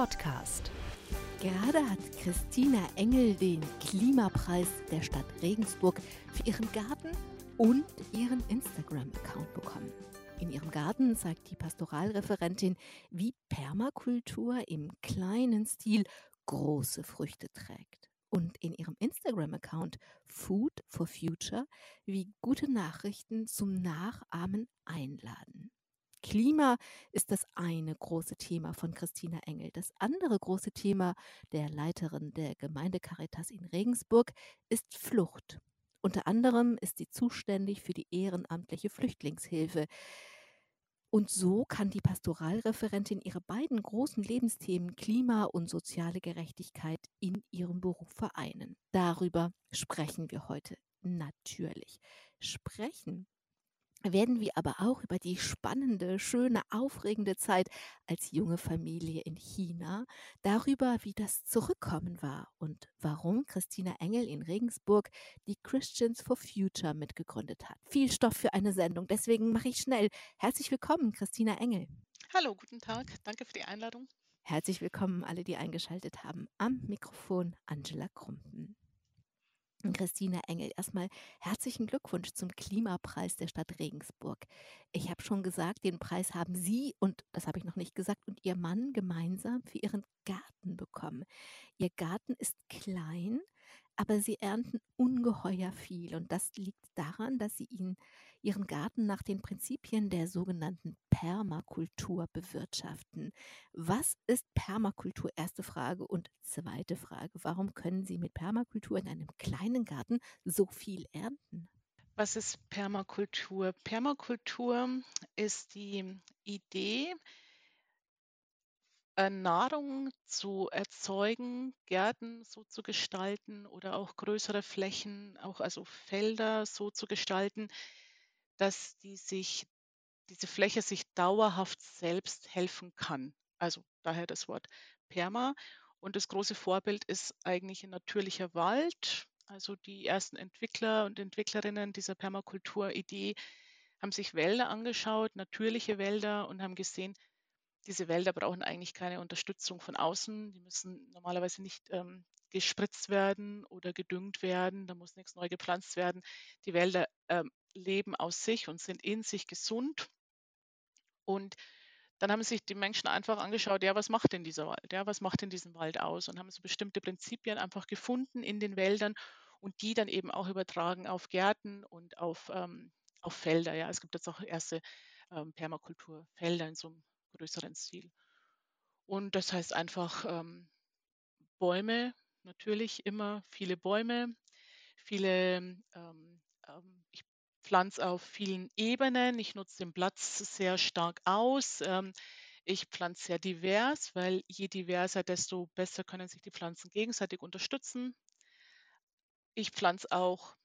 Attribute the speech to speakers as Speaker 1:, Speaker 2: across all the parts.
Speaker 1: Podcast. Gerade hat Christina Engel den Klimapreis der Stadt Regensburg für ihren Garten und ihren Instagram-Account bekommen. In ihrem Garten zeigt die Pastoralreferentin, wie Permakultur im kleinen Stil große Früchte trägt. Und in ihrem Instagram-Account Food for Future, wie gute Nachrichten zum Nachahmen einladen. Klima ist das eine große Thema von Christina Engel. Das andere große Thema der Leiterin der Gemeinde Caritas in Regensburg ist Flucht. Unter anderem ist sie zuständig für die ehrenamtliche Flüchtlingshilfe. Und so kann die Pastoralreferentin ihre beiden großen Lebensthemen Klima und soziale Gerechtigkeit in ihrem Beruf vereinen. Darüber sprechen wir heute natürlich. Sprechen werden wir aber auch über die spannende, schöne, aufregende Zeit als junge Familie in China, darüber, wie das Zurückkommen war und warum Christina Engel in Regensburg die Christians for Future mitgegründet hat. Viel Stoff für eine Sendung, deswegen mache ich schnell. Herzlich willkommen, Christina Engel.
Speaker 2: Hallo, guten Tag. Danke für die Einladung.
Speaker 1: Herzlich willkommen alle, die eingeschaltet haben. Am Mikrofon Angela Krumpen. Christina Engel, erstmal herzlichen Glückwunsch zum Klimapreis der Stadt Regensburg. Ich habe schon gesagt, den Preis haben Sie und das habe ich noch nicht gesagt und Ihr Mann gemeinsam für Ihren Garten bekommen. Ihr Garten ist klein, aber Sie ernten ungeheuer viel und das liegt daran, dass Sie ihn ihren Garten nach den Prinzipien der sogenannten Permakultur bewirtschaften. Was ist Permakultur? Erste Frage. Und zweite Frage, warum können Sie mit Permakultur in einem kleinen Garten so viel ernten?
Speaker 2: Was ist Permakultur? Permakultur ist die Idee, äh, Nahrung zu erzeugen, Gärten so zu gestalten oder auch größere Flächen, auch also Felder so zu gestalten, dass die sich, diese Fläche sich dauerhaft selbst helfen kann. Also daher das Wort Perma. Und das große Vorbild ist eigentlich ein natürlicher Wald. Also die ersten Entwickler und Entwicklerinnen dieser Permakultur-Idee haben sich Wälder angeschaut, natürliche Wälder und haben gesehen, diese Wälder brauchen eigentlich keine Unterstützung von außen. Die müssen normalerweise nicht ähm, gespritzt werden oder gedüngt werden. Da muss nichts neu gepflanzt werden. Die Wälder ähm, leben aus sich und sind in sich gesund. Und dann haben sich die Menschen einfach angeschaut, ja, was macht denn dieser Wald? Ja, was macht denn diesen Wald aus? Und haben so bestimmte Prinzipien einfach gefunden in den Wäldern und die dann eben auch übertragen auf Gärten und auf, ähm, auf Felder. Ja, es gibt jetzt auch erste ähm, Permakulturfelder in so einem größeren Stil. Und das heißt einfach ähm, Bäume, natürlich immer viele Bäume, viele ähm, ähm ich pflanze auf vielen Ebenen. Ich nutze den Platz sehr stark aus. Ähm, ich pflanze sehr divers, weil je diverser, desto besser können sich die Pflanzen gegenseitig unterstützen. Ich pflanze auch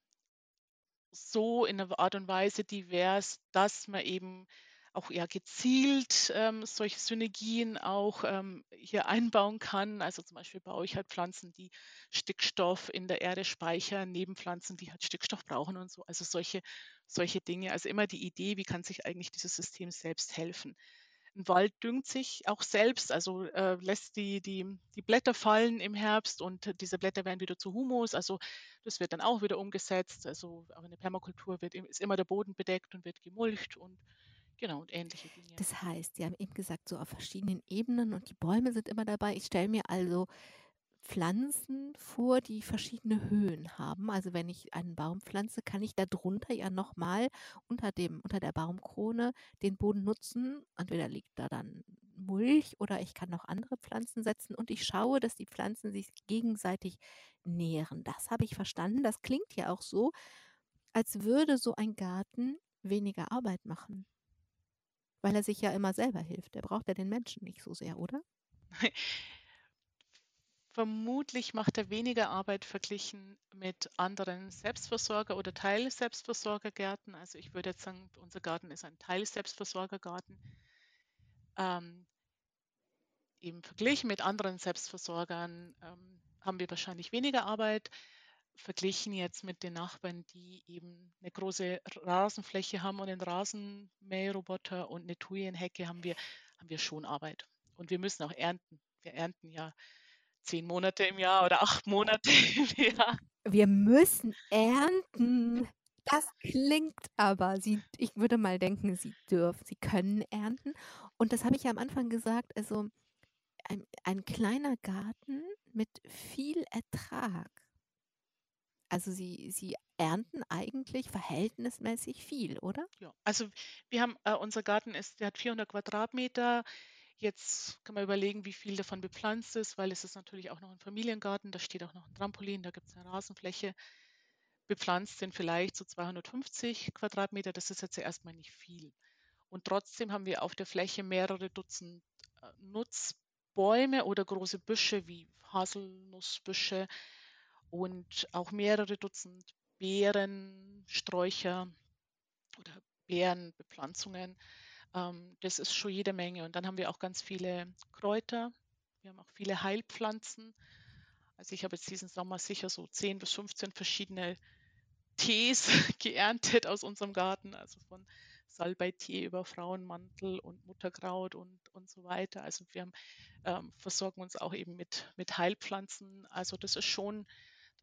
Speaker 2: so in einer Art und Weise divers, dass man eben auch eher gezielt ähm, solche Synergien auch ähm, hier einbauen kann. Also zum Beispiel baue ich halt Pflanzen, die Stickstoff in der Erde speichern, neben Pflanzen, die halt Stickstoff brauchen und so. Also solche, solche Dinge. Also immer die Idee, wie kann sich eigentlich dieses System selbst helfen. Ein Wald düngt sich auch selbst, also äh, lässt die, die, die Blätter fallen im Herbst und diese Blätter werden wieder zu Humus. Also das wird dann auch wieder umgesetzt. Also in der Permakultur wird, ist immer der Boden bedeckt und wird gemulcht und Genau, und ähnliche Dinge.
Speaker 1: Das heißt, Sie haben eben gesagt, so auf verschiedenen Ebenen und die Bäume sind immer dabei. Ich stelle mir also Pflanzen vor, die verschiedene Höhen haben. Also wenn ich einen Baum pflanze, kann ich darunter ja nochmal unter dem, unter der Baumkrone den Boden nutzen. Entweder liegt da dann Mulch oder ich kann noch andere Pflanzen setzen und ich schaue, dass die Pflanzen sich gegenseitig nähren. Das habe ich verstanden. Das klingt ja auch so, als würde so ein Garten weniger Arbeit machen. Weil er sich ja immer selber hilft. Er braucht ja den Menschen nicht so sehr, oder?
Speaker 2: Vermutlich macht er weniger Arbeit verglichen mit anderen Selbstversorger- oder Teil-Selbstversorgergärten. Also ich würde jetzt sagen, unser Garten ist ein Teil-Selbstversorgergarten. Ähm, Im Vergleich mit anderen Selbstversorgern ähm, haben wir wahrscheinlich weniger Arbeit verglichen jetzt mit den Nachbarn, die eben eine große Rasenfläche haben und einen Rasenmäherroboter und eine Thujenhecke, haben wir, haben wir schon Arbeit. Und wir müssen auch ernten wir ernten ja zehn Monate im Jahr oder acht Monate im Jahr.
Speaker 1: Wir müssen ernten. Das klingt aber, Sie, ich würde mal denken, Sie dürfen, Sie können ernten. Und das habe ich ja am Anfang gesagt, also ein, ein kleiner Garten mit viel Ertrag. Also Sie, Sie ernten eigentlich verhältnismäßig viel, oder?
Speaker 2: Ja, also wir haben, äh, unser Garten ist, der hat 400 Quadratmeter. Jetzt kann man überlegen, wie viel davon bepflanzt ist, weil es ist natürlich auch noch ein Familiengarten, da steht auch noch ein Trampolin, da gibt es eine Rasenfläche. Bepflanzt sind vielleicht so 250 Quadratmeter, das ist jetzt erstmal nicht viel. Und trotzdem haben wir auf der Fläche mehrere Dutzend äh, Nutzbäume oder große Büsche wie Haselnussbüsche und auch mehrere Dutzend Beeren, Sträucher oder Beerenbepflanzungen. Ähm, das ist schon jede Menge. Und dann haben wir auch ganz viele Kräuter. Wir haben auch viele Heilpflanzen. Also ich habe jetzt diesen Sommer sicher so 10 bis 15 verschiedene Tees geerntet aus unserem Garten, also von Salbeitee über Frauenmantel und Mutterkraut und, und so weiter. Also wir haben, ähm, versorgen uns auch eben mit, mit Heilpflanzen. Also das ist schon,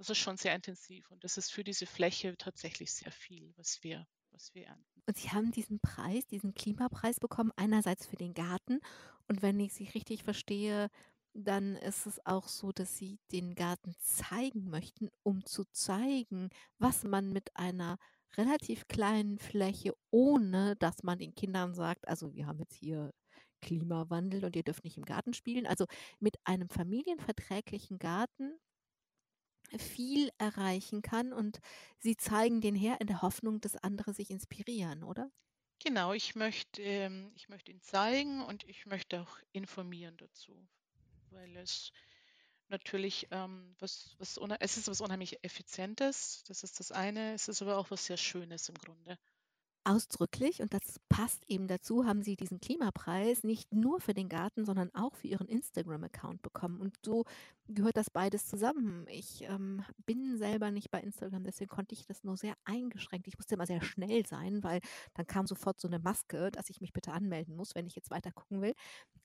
Speaker 2: das ist schon sehr intensiv und das ist für diese Fläche tatsächlich sehr viel, was wir, was wir ernten.
Speaker 1: Und Sie haben diesen Preis, diesen Klimapreis bekommen, einerseits für den Garten und wenn ich Sie richtig verstehe, dann ist es auch so, dass Sie den Garten zeigen möchten, um zu zeigen, was man mit einer relativ kleinen Fläche, ohne dass man den Kindern sagt, also wir haben jetzt hier Klimawandel und ihr dürft nicht im Garten spielen. Also mit einem familienverträglichen Garten viel erreichen kann und Sie zeigen den her in der Hoffnung, dass andere sich inspirieren, oder?
Speaker 2: Genau, ich möchte, ähm, ich möchte ihn zeigen und ich möchte auch informieren dazu, weil es natürlich ähm, was, was es ist was unheimlich Effizientes, das ist das eine, es ist aber auch was sehr Schönes im Grunde.
Speaker 1: Ausdrücklich, und das passt eben dazu, haben sie diesen Klimapreis nicht nur für den Garten, sondern auch für ihren Instagram-Account bekommen. Und so gehört das beides zusammen. Ich ähm, bin selber nicht bei Instagram, deswegen konnte ich das nur sehr eingeschränkt. Ich musste immer sehr schnell sein, weil dann kam sofort so eine Maske, dass ich mich bitte anmelden muss, wenn ich jetzt weiter gucken will.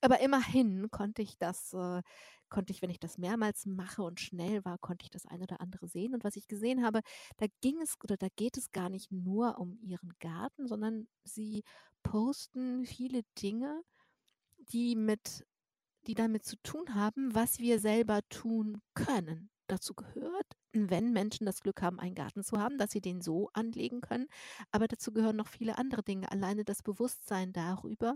Speaker 1: Aber immerhin konnte ich das äh, konnte ich, wenn ich das mehrmals mache und schnell war, konnte ich das eine oder andere sehen. Und was ich gesehen habe, da ging es oder da geht es gar nicht nur um ihren Garten, sondern sie posten viele Dinge, die mit, die damit zu tun haben, was wir selber tun können. Dazu gehört, wenn Menschen das Glück haben, einen Garten zu haben, dass sie den so anlegen können. Aber dazu gehören noch viele andere Dinge. Alleine das Bewusstsein darüber,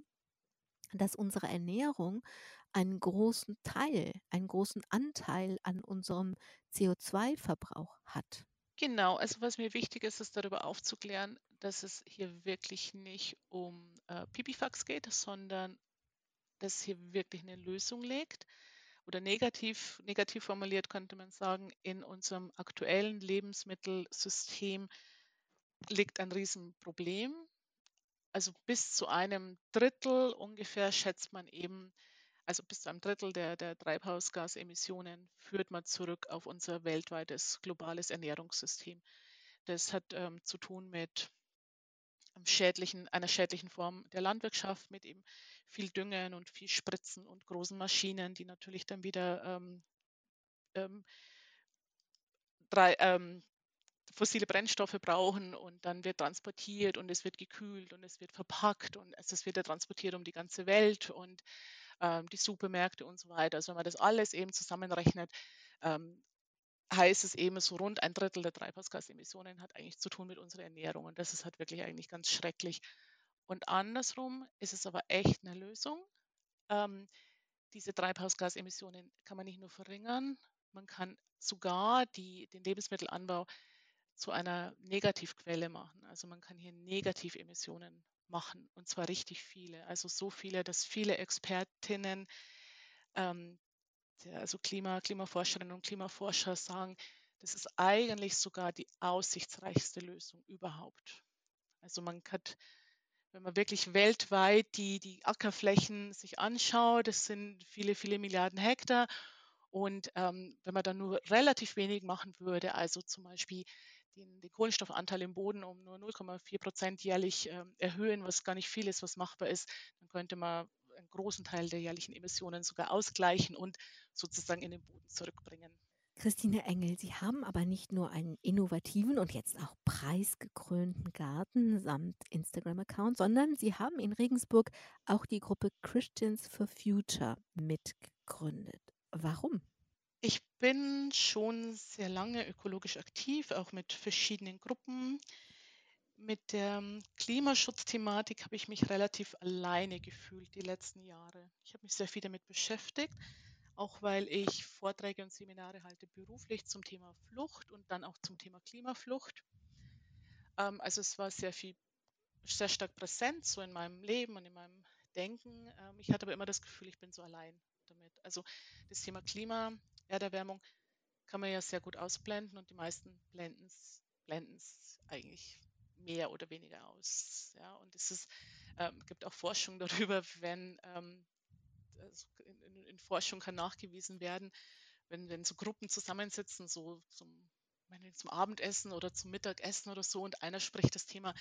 Speaker 1: dass unsere Ernährung einen großen Teil, einen großen Anteil an unserem CO2-Verbrauch hat.
Speaker 2: Genau, also was mir wichtig ist, ist darüber aufzuklären, dass es hier wirklich nicht um äh, Pipifax geht, sondern dass hier wirklich eine Lösung liegt. Oder negativ, negativ formuliert könnte man sagen, in unserem aktuellen Lebensmittelsystem liegt ein Riesenproblem. Also bis zu einem Drittel ungefähr schätzt man eben, also bis zu einem Drittel der, der Treibhausgasemissionen führt man zurück auf unser weltweites globales Ernährungssystem. Das hat ähm, zu tun mit schädlichen, einer schädlichen Form der Landwirtschaft, mit eben viel Düngen und viel Spritzen und großen Maschinen, die natürlich dann wieder ähm, ähm, drei, ähm, fossile Brennstoffe brauchen und dann wird transportiert und es wird gekühlt und es wird verpackt und es wird ja transportiert um die ganze Welt und ähm, die Supermärkte und so weiter. Also wenn man das alles eben zusammenrechnet, ähm, heißt es eben, so rund ein Drittel der Treibhausgasemissionen hat eigentlich zu tun mit unserer Ernährung. Und das ist halt wirklich eigentlich ganz schrecklich. Und andersrum ist es aber echt eine Lösung. Ähm, diese Treibhausgasemissionen kann man nicht nur verringern, man kann sogar die, den Lebensmittelanbau zu einer Negativquelle machen. Also man kann hier Negativemissionen machen und zwar richtig viele. Also so viele, dass viele Expertinnen, ähm, also Klima, Klimaforscherinnen und Klimaforscher sagen, das ist eigentlich sogar die aussichtsreichste Lösung überhaupt. Also man hat, wenn man wirklich weltweit die, die Ackerflächen sich anschaut, das sind viele, viele Milliarden Hektar. Und ähm, wenn man dann nur relativ wenig machen würde, also zum Beispiel den, den Kohlenstoffanteil im Boden um nur 0,4 Prozent jährlich äh, erhöhen, was gar nicht viel ist, was machbar ist, dann könnte man einen großen Teil der jährlichen Emissionen sogar ausgleichen und sozusagen in den Boden zurückbringen.
Speaker 1: Christine Engel, Sie haben aber nicht nur einen innovativen und jetzt auch preisgekrönten Garten samt Instagram-Account, sondern Sie haben in Regensburg auch die Gruppe Christians for Future mitgegründet. Warum?
Speaker 2: Ich bin schon sehr lange ökologisch aktiv, auch mit verschiedenen Gruppen. Mit der ähm, Klimaschutzthematik habe ich mich relativ alleine gefühlt die letzten Jahre. Ich habe mich sehr viel damit beschäftigt, auch weil ich Vorträge und Seminare halte beruflich zum Thema Flucht und dann auch zum Thema Klimaflucht. Ähm, also es war sehr viel, sehr stark präsent so in meinem Leben und in meinem Denken. Ähm, ich hatte aber immer das Gefühl, ich bin so allein damit. Also das Thema Klima, Erderwärmung kann man ja sehr gut ausblenden und die meisten blenden es eigentlich mehr oder weniger aus. Ja, und es ist, ähm, gibt auch Forschung darüber, wenn ähm, also in, in, Forschung kann nachgewiesen werden, wenn, wenn so Gruppen zusammensitzen, so zum, zum Abendessen oder zum Mittagessen oder so, und einer spricht das Thema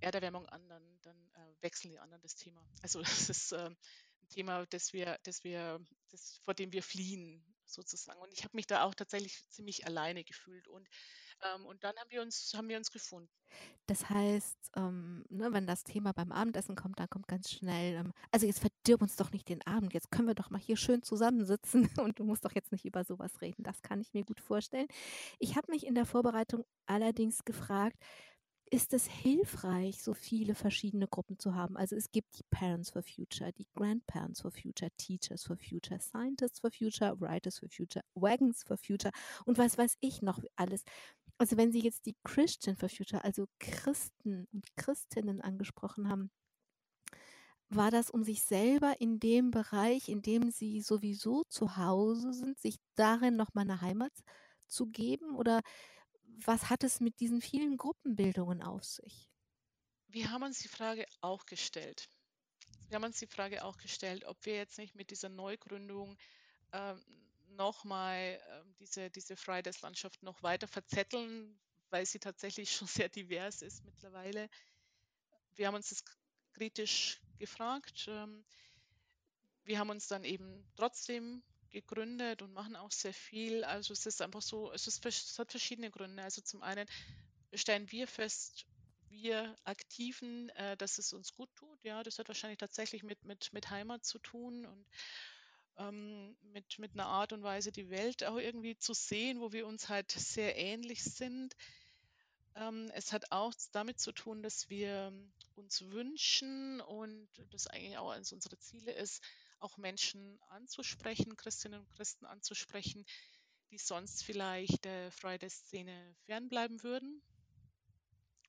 Speaker 2: Erderwärmung an, dann, dann äh, wechseln die anderen das Thema. Also es ist äh, ein Thema, das wir, das wir, das, vor dem wir fliehen sozusagen. Und ich habe mich da auch tatsächlich ziemlich alleine gefühlt. Und, ähm, und dann haben wir uns, haben wir uns gefunden.
Speaker 1: Das heißt, ähm, ne, wenn das Thema beim Abendessen kommt, dann kommt ganz schnell, ähm, also jetzt verdirb uns doch nicht den Abend, jetzt können wir doch mal hier schön zusammensitzen und du musst doch jetzt nicht über sowas reden. Das kann ich mir gut vorstellen. Ich habe mich in der Vorbereitung allerdings gefragt, ist es hilfreich, so viele verschiedene Gruppen zu haben. Also es gibt die Parents for Future, die Grandparents for Future, Teachers for Future, Scientists for Future, Writers for Future, Wagons for Future und was weiß ich noch alles. Also wenn Sie jetzt die Christian for Future, also Christen und Christinnen angesprochen haben, war das, um sich selber in dem Bereich, in dem Sie sowieso zu Hause sind, sich darin nochmal eine Heimat zu geben oder was hat es mit diesen vielen Gruppenbildungen auf sich?
Speaker 2: Wir haben uns die Frage auch gestellt. Wir haben uns die Frage auch gestellt, ob wir jetzt nicht mit dieser Neugründung ähm, nochmal äh, diese, diese Fridays-Landschaft noch weiter verzetteln, weil sie tatsächlich schon sehr divers ist mittlerweile. Wir haben uns das kritisch gefragt. Ähm, wir haben uns dann eben trotzdem gegründet und machen auch sehr viel. Also es ist einfach so, es, ist, es hat verschiedene Gründe. Also zum einen stellen wir fest, wir Aktiven, äh, dass es uns gut tut. Ja, das hat wahrscheinlich tatsächlich mit, mit, mit Heimat zu tun und ähm, mit, mit einer Art und Weise die Welt auch irgendwie zu sehen, wo wir uns halt sehr ähnlich sind. Ähm, es hat auch damit zu tun, dass wir uns wünschen und das eigentlich auch eines unserer Ziele ist, auch Menschen anzusprechen, Christinnen und Christen anzusprechen, die sonst vielleicht der Friday-Szene fernbleiben würden.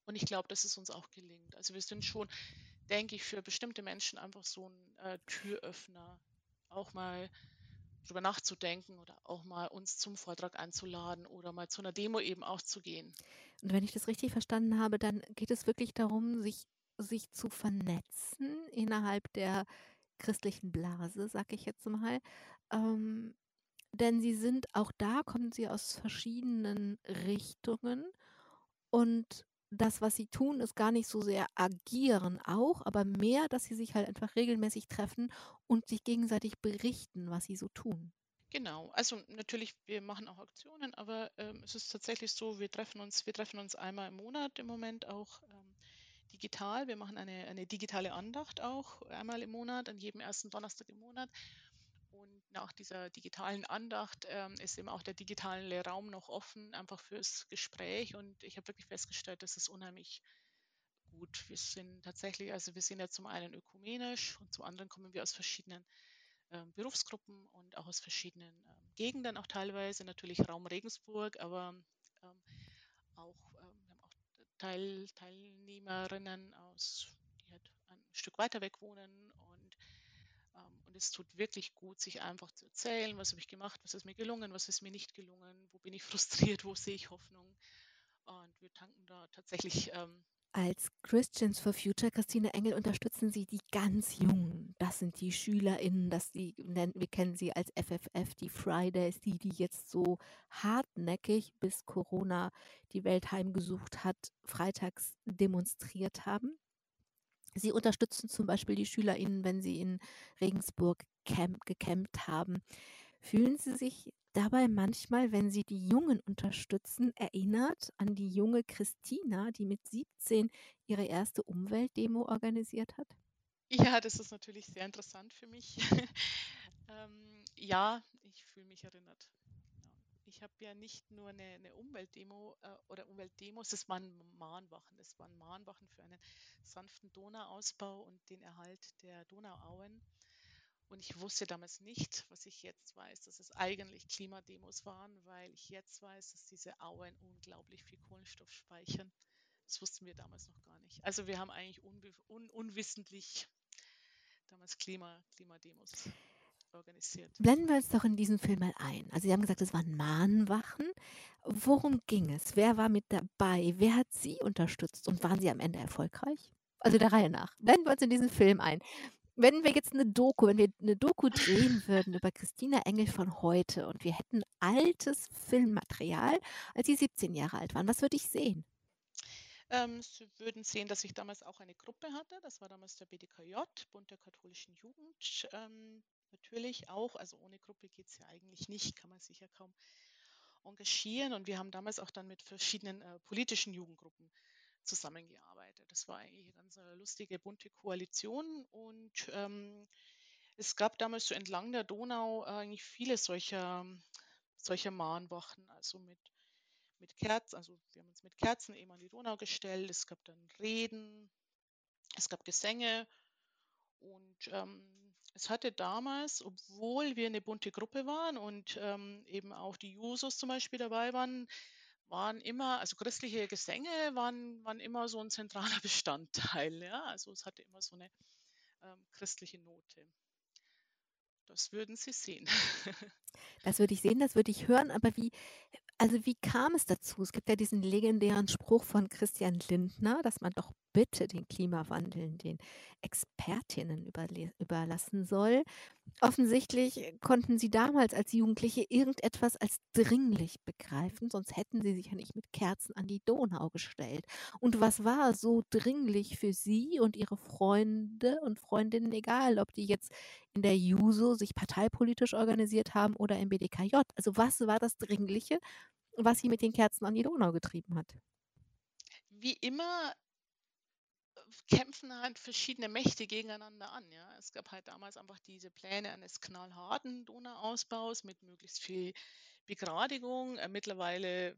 Speaker 2: Und ich glaube, dass es uns auch gelingt. Also wir sind schon, denke ich, für bestimmte Menschen einfach so ein äh, Türöffner, auch mal darüber nachzudenken oder auch mal uns zum Vortrag einzuladen oder mal zu einer Demo eben auch zu gehen.
Speaker 1: Und wenn ich das richtig verstanden habe, dann geht es wirklich darum, sich, sich zu vernetzen innerhalb der christlichen Blase, sag ich jetzt mal. Ähm, denn sie sind, auch da kommen sie aus verschiedenen Richtungen und das, was sie tun, ist gar nicht so sehr agieren auch, aber mehr, dass sie sich halt einfach regelmäßig treffen und sich gegenseitig berichten, was sie so tun.
Speaker 2: Genau, also natürlich, wir machen auch Aktionen, aber ähm, es ist tatsächlich so, wir treffen uns, wir treffen uns einmal im Monat im Moment auch ähm, digital. Wir machen eine, eine digitale Andacht auch einmal im Monat, an jedem ersten Donnerstag im Monat. Nach dieser digitalen Andacht ähm, ist eben auch der digitale Raum noch offen, einfach fürs Gespräch. Und ich habe wirklich festgestellt, das ist unheimlich gut. Wir sind tatsächlich, also wir sind ja zum einen ökumenisch und zum anderen kommen wir aus verschiedenen äh, Berufsgruppen und auch aus verschiedenen äh, Gegenden, auch teilweise natürlich Raum Regensburg, aber ähm, auch Teil, Teilnehmerinnen aus, die halt ein Stück weiter weg wohnen ähm, es tut wirklich gut, sich einfach zu erzählen, was habe ich gemacht, was ist mir gelungen, was ist mir nicht gelungen, wo bin ich frustriert, wo sehe ich Hoffnung und wir tanken da tatsächlich ähm,
Speaker 1: als Christians for Future, Christine Engel, unterstützen Sie die ganz Jungen. Das sind die SchülerInnen, das die, wir kennen sie als FFF, die Fridays, die, die jetzt so hartnäckig, bis Corona die Welt heimgesucht hat, freitags demonstriert haben. Sie unterstützen zum Beispiel die SchülerInnen, wenn sie in Regensburg camp gecampt haben. Fühlen Sie sich dabei manchmal, wenn Sie die Jungen unterstützen, erinnert an die junge Christina, die mit 17 ihre erste Umweltdemo organisiert hat?
Speaker 2: Ja, das ist natürlich sehr interessant für mich. ähm, ja, ich fühle mich erinnert. Ich habe ja nicht nur eine, eine Umweltdemo äh, oder Umweltdemos, es waren Mahnwachen. Es waren Mahnwachen für einen sanften Donauausbau und den Erhalt der Donauauen. Und ich wusste damals nicht, was ich jetzt weiß, dass es eigentlich Klimademos waren, weil ich jetzt weiß, dass diese Auen unglaublich viel Kohlenstoff speichern. Das wussten wir damals noch gar nicht. Also wir haben eigentlich un unwissentlich damals Klima Klimademos organisiert.
Speaker 1: Blenden wir uns doch in diesen Film mal ein. Also Sie haben gesagt, es waren Mahnwachen. Worum ging es? Wer war mit dabei? Wer hat Sie unterstützt? Und waren Sie am Ende erfolgreich? Also der Reihe nach. Blenden wir uns in diesen Film ein wenn wir jetzt eine Doku, wenn wir eine Doku drehen würden über Christina Engel von heute und wir hätten altes Filmmaterial, als sie 17 Jahre alt waren, was würde ich sehen?
Speaker 2: Ähm, Sie würden sehen, dass ich damals auch eine Gruppe hatte. Das war damals der BDKJ, Bund der katholischen Jugend. Ähm, natürlich auch, also ohne Gruppe geht es ja eigentlich nicht, kann man sich ja kaum engagieren. Und wir haben damals auch dann mit verschiedenen äh, politischen Jugendgruppen zusammengearbeitet. Das war eigentlich eine ganz äh, lustige, bunte Koalition und ähm, es gab damals so entlang der Donau eigentlich viele solcher, solcher Mahnwachen, also mit, mit Kerzen, also wir haben uns mit Kerzen eben an die Donau gestellt, es gab dann Reden, es gab Gesänge und ähm, es hatte damals, obwohl wir eine bunte Gruppe waren und ähm, eben auch die Jusos zum Beispiel dabei waren, waren immer, also christliche Gesänge waren, waren immer so ein zentraler Bestandteil. Ja? Also es hatte immer so eine ähm, christliche Note. Das würden Sie sehen.
Speaker 1: das würde ich sehen, das würde ich hören, aber wie, also wie kam es dazu? Es gibt ja diesen legendären Spruch von Christian Lindner, dass man doch bitte den Klimawandel den Expertinnen überlassen soll. Offensichtlich konnten sie damals als Jugendliche irgendetwas als dringlich begreifen, sonst hätten sie sich ja nicht mit Kerzen an die Donau gestellt. Und was war so dringlich für sie und ihre Freunde und Freundinnen, egal ob die jetzt in der JUSO sich parteipolitisch organisiert haben oder im BDKJ? Also was war das Dringliche, was sie mit den Kerzen an die Donau getrieben hat?
Speaker 2: Wie immer kämpfen halt verschiedene Mächte gegeneinander an. Ja. Es gab halt damals einfach diese Pläne eines knallharten Donauausbaus mit möglichst viel Begradigung. Äh, mittlerweile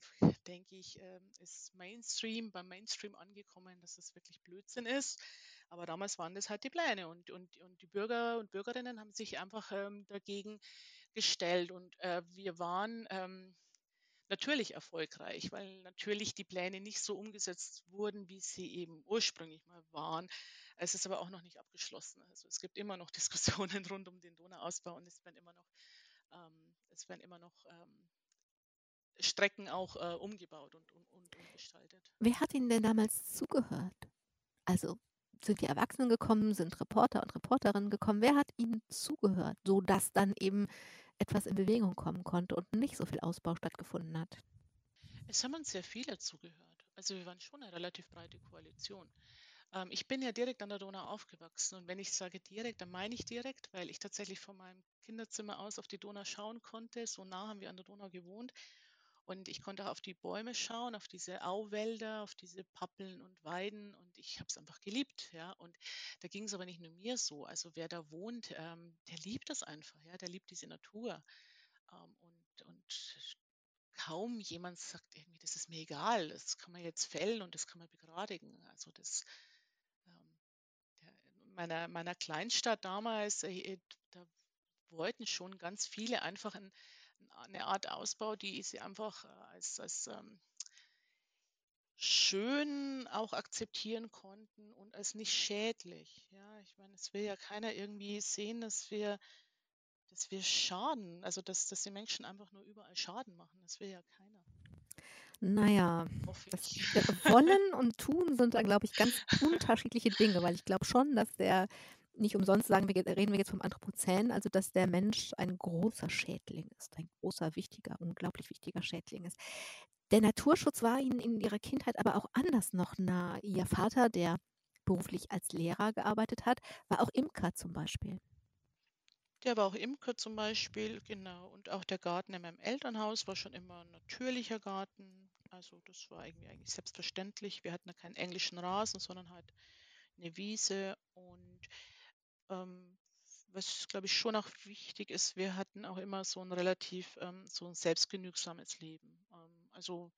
Speaker 2: denke ich, äh, ist Mainstream beim Mainstream angekommen, dass das wirklich Blödsinn ist. Aber damals waren das halt die Pläne und, und, und die Bürger und Bürgerinnen haben sich einfach ähm, dagegen gestellt. Und äh, wir waren ähm, natürlich erfolgreich, weil natürlich die Pläne nicht so umgesetzt wurden, wie sie eben ursprünglich mal waren. Es ist aber auch noch nicht abgeschlossen. Also es gibt immer noch Diskussionen rund um den Donauausbau und es werden immer noch, ähm, es werden immer noch ähm, Strecken auch äh, umgebaut und, und, und umgestaltet.
Speaker 1: Wer hat Ihnen denn damals zugehört? Also sind die Erwachsenen gekommen, sind Reporter und Reporterinnen gekommen? Wer hat Ihnen zugehört, sodass dann eben etwas in Bewegung kommen konnte und nicht so viel Ausbau stattgefunden hat.
Speaker 2: Es haben uns sehr viele zugehört. Also wir waren schon eine relativ breite Koalition. Ähm, ich bin ja direkt an der Donau aufgewachsen und wenn ich sage direkt, dann meine ich direkt, weil ich tatsächlich von meinem Kinderzimmer aus auf die Donau schauen konnte. So nah haben wir an der Donau gewohnt und ich konnte auch auf die Bäume schauen, auf diese Auwälder, auf diese Pappeln und Weiden und ich habe es einfach geliebt. Ja? Und da ging es aber nicht nur mir so. Also wer da wohnt, ähm, der liebt das einfach, ja, der liebt diese Natur. Ähm, und, und kaum jemand sagt irgendwie, das ist mir egal, das kann man jetzt fällen und das kann man begradigen. Also das ähm, in meiner, meiner Kleinstadt damals, äh, da wollten schon ganz viele einfach ein eine Art Ausbau, die sie einfach äh, als, als ähm, schön auch akzeptieren konnten und als nicht schädlich. Ja, ich meine, es will ja keiner irgendwie sehen, dass wir, dass wir schaden, also dass, dass die Menschen einfach nur überall Schaden machen. Das will ja keiner.
Speaker 1: Naja, das Wollen und Tun sind da, glaube ich, ganz unterschiedliche Dinge, weil ich glaube schon, dass der nicht umsonst sagen wir, reden wir jetzt vom Anthropozän, also dass der Mensch ein großer Schädling ist, ein großer, wichtiger, unglaublich wichtiger Schädling ist. Der Naturschutz war ihnen in ihrer Kindheit aber auch anders noch nah. Ihr Vater, der beruflich als Lehrer gearbeitet hat, war auch Imker zum Beispiel.
Speaker 2: Der war auch Imker zum Beispiel, genau. Und auch der Garten in meinem Elternhaus war schon immer ein natürlicher Garten. Also das war irgendwie eigentlich selbstverständlich. Wir hatten ja keinen englischen Rasen, sondern halt eine Wiese. Und ähm, was, glaube ich, schon auch wichtig ist, wir hatten auch immer so ein relativ ähm, so ein selbstgenügsames Leben. Ähm, also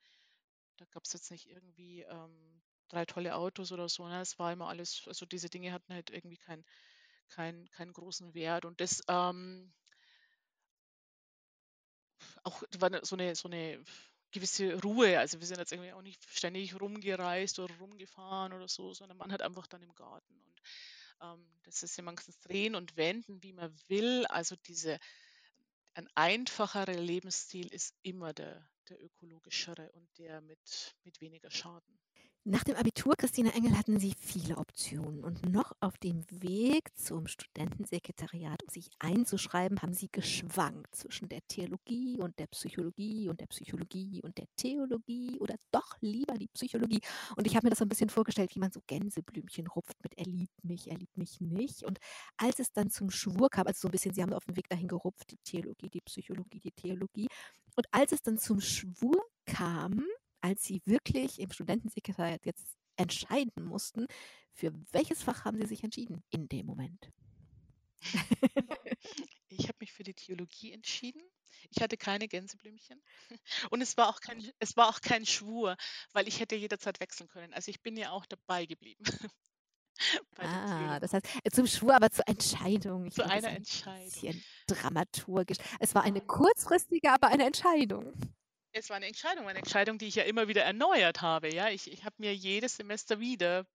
Speaker 2: da gab es jetzt nicht irgendwie ähm, drei tolle Autos oder so. Ne? Es war immer alles, also diese Dinge hatten halt irgendwie kein kein, keinen großen Wert. Und das ähm, auch war ne, so eine, so eine gewisse Ruhe. Also wir sind jetzt irgendwie auch nicht ständig rumgereist oder rumgefahren oder so, sondern man hat einfach dann im Garten. Und das ist ja manchmal drehen und wenden, wie man will. Also diese ein einfacherer Lebensstil ist immer der, der ökologischere und der mit, mit weniger Schaden.
Speaker 1: Nach dem Abitur, Christina Engel, hatten Sie viele Optionen und noch auf dem Weg zum Studentensekretariat, um sich einzuschreiben, haben Sie geschwankt zwischen der Theologie und der Psychologie und der Psychologie und der Theologie oder doch lieber die Psychologie. Und ich habe mir das so ein bisschen vorgestellt, wie man so Gänseblümchen rupft mit er liebt mich, er liebt mich nicht. Und als es dann zum Schwur kam, also so ein bisschen, Sie haben auf dem Weg dahin gerupft, die Theologie, die Psychologie, die Theologie. Und als es dann zum Schwur kam, als Sie wirklich im Studentensekretariat jetzt entscheiden mussten, für welches Fach haben Sie sich entschieden in dem Moment?
Speaker 2: Ich habe mich für die Theologie entschieden. Ich hatte keine Gänseblümchen und es war auch kein, es war auch kein Schwur, weil ich hätte jederzeit wechseln können. Also ich bin ja auch dabei geblieben.
Speaker 1: ah, das heißt äh, zum Schwur, aber zur Entscheidung.
Speaker 2: Ich zu einer ein Entscheidung.
Speaker 1: Bisschen dramaturgisch. Es war eine kurzfristige, aber eine Entscheidung.
Speaker 2: Es war eine Entscheidung, eine Entscheidung, die ich ja immer wieder erneuert habe. Ja, ich, ich habe mir jedes Semester wieder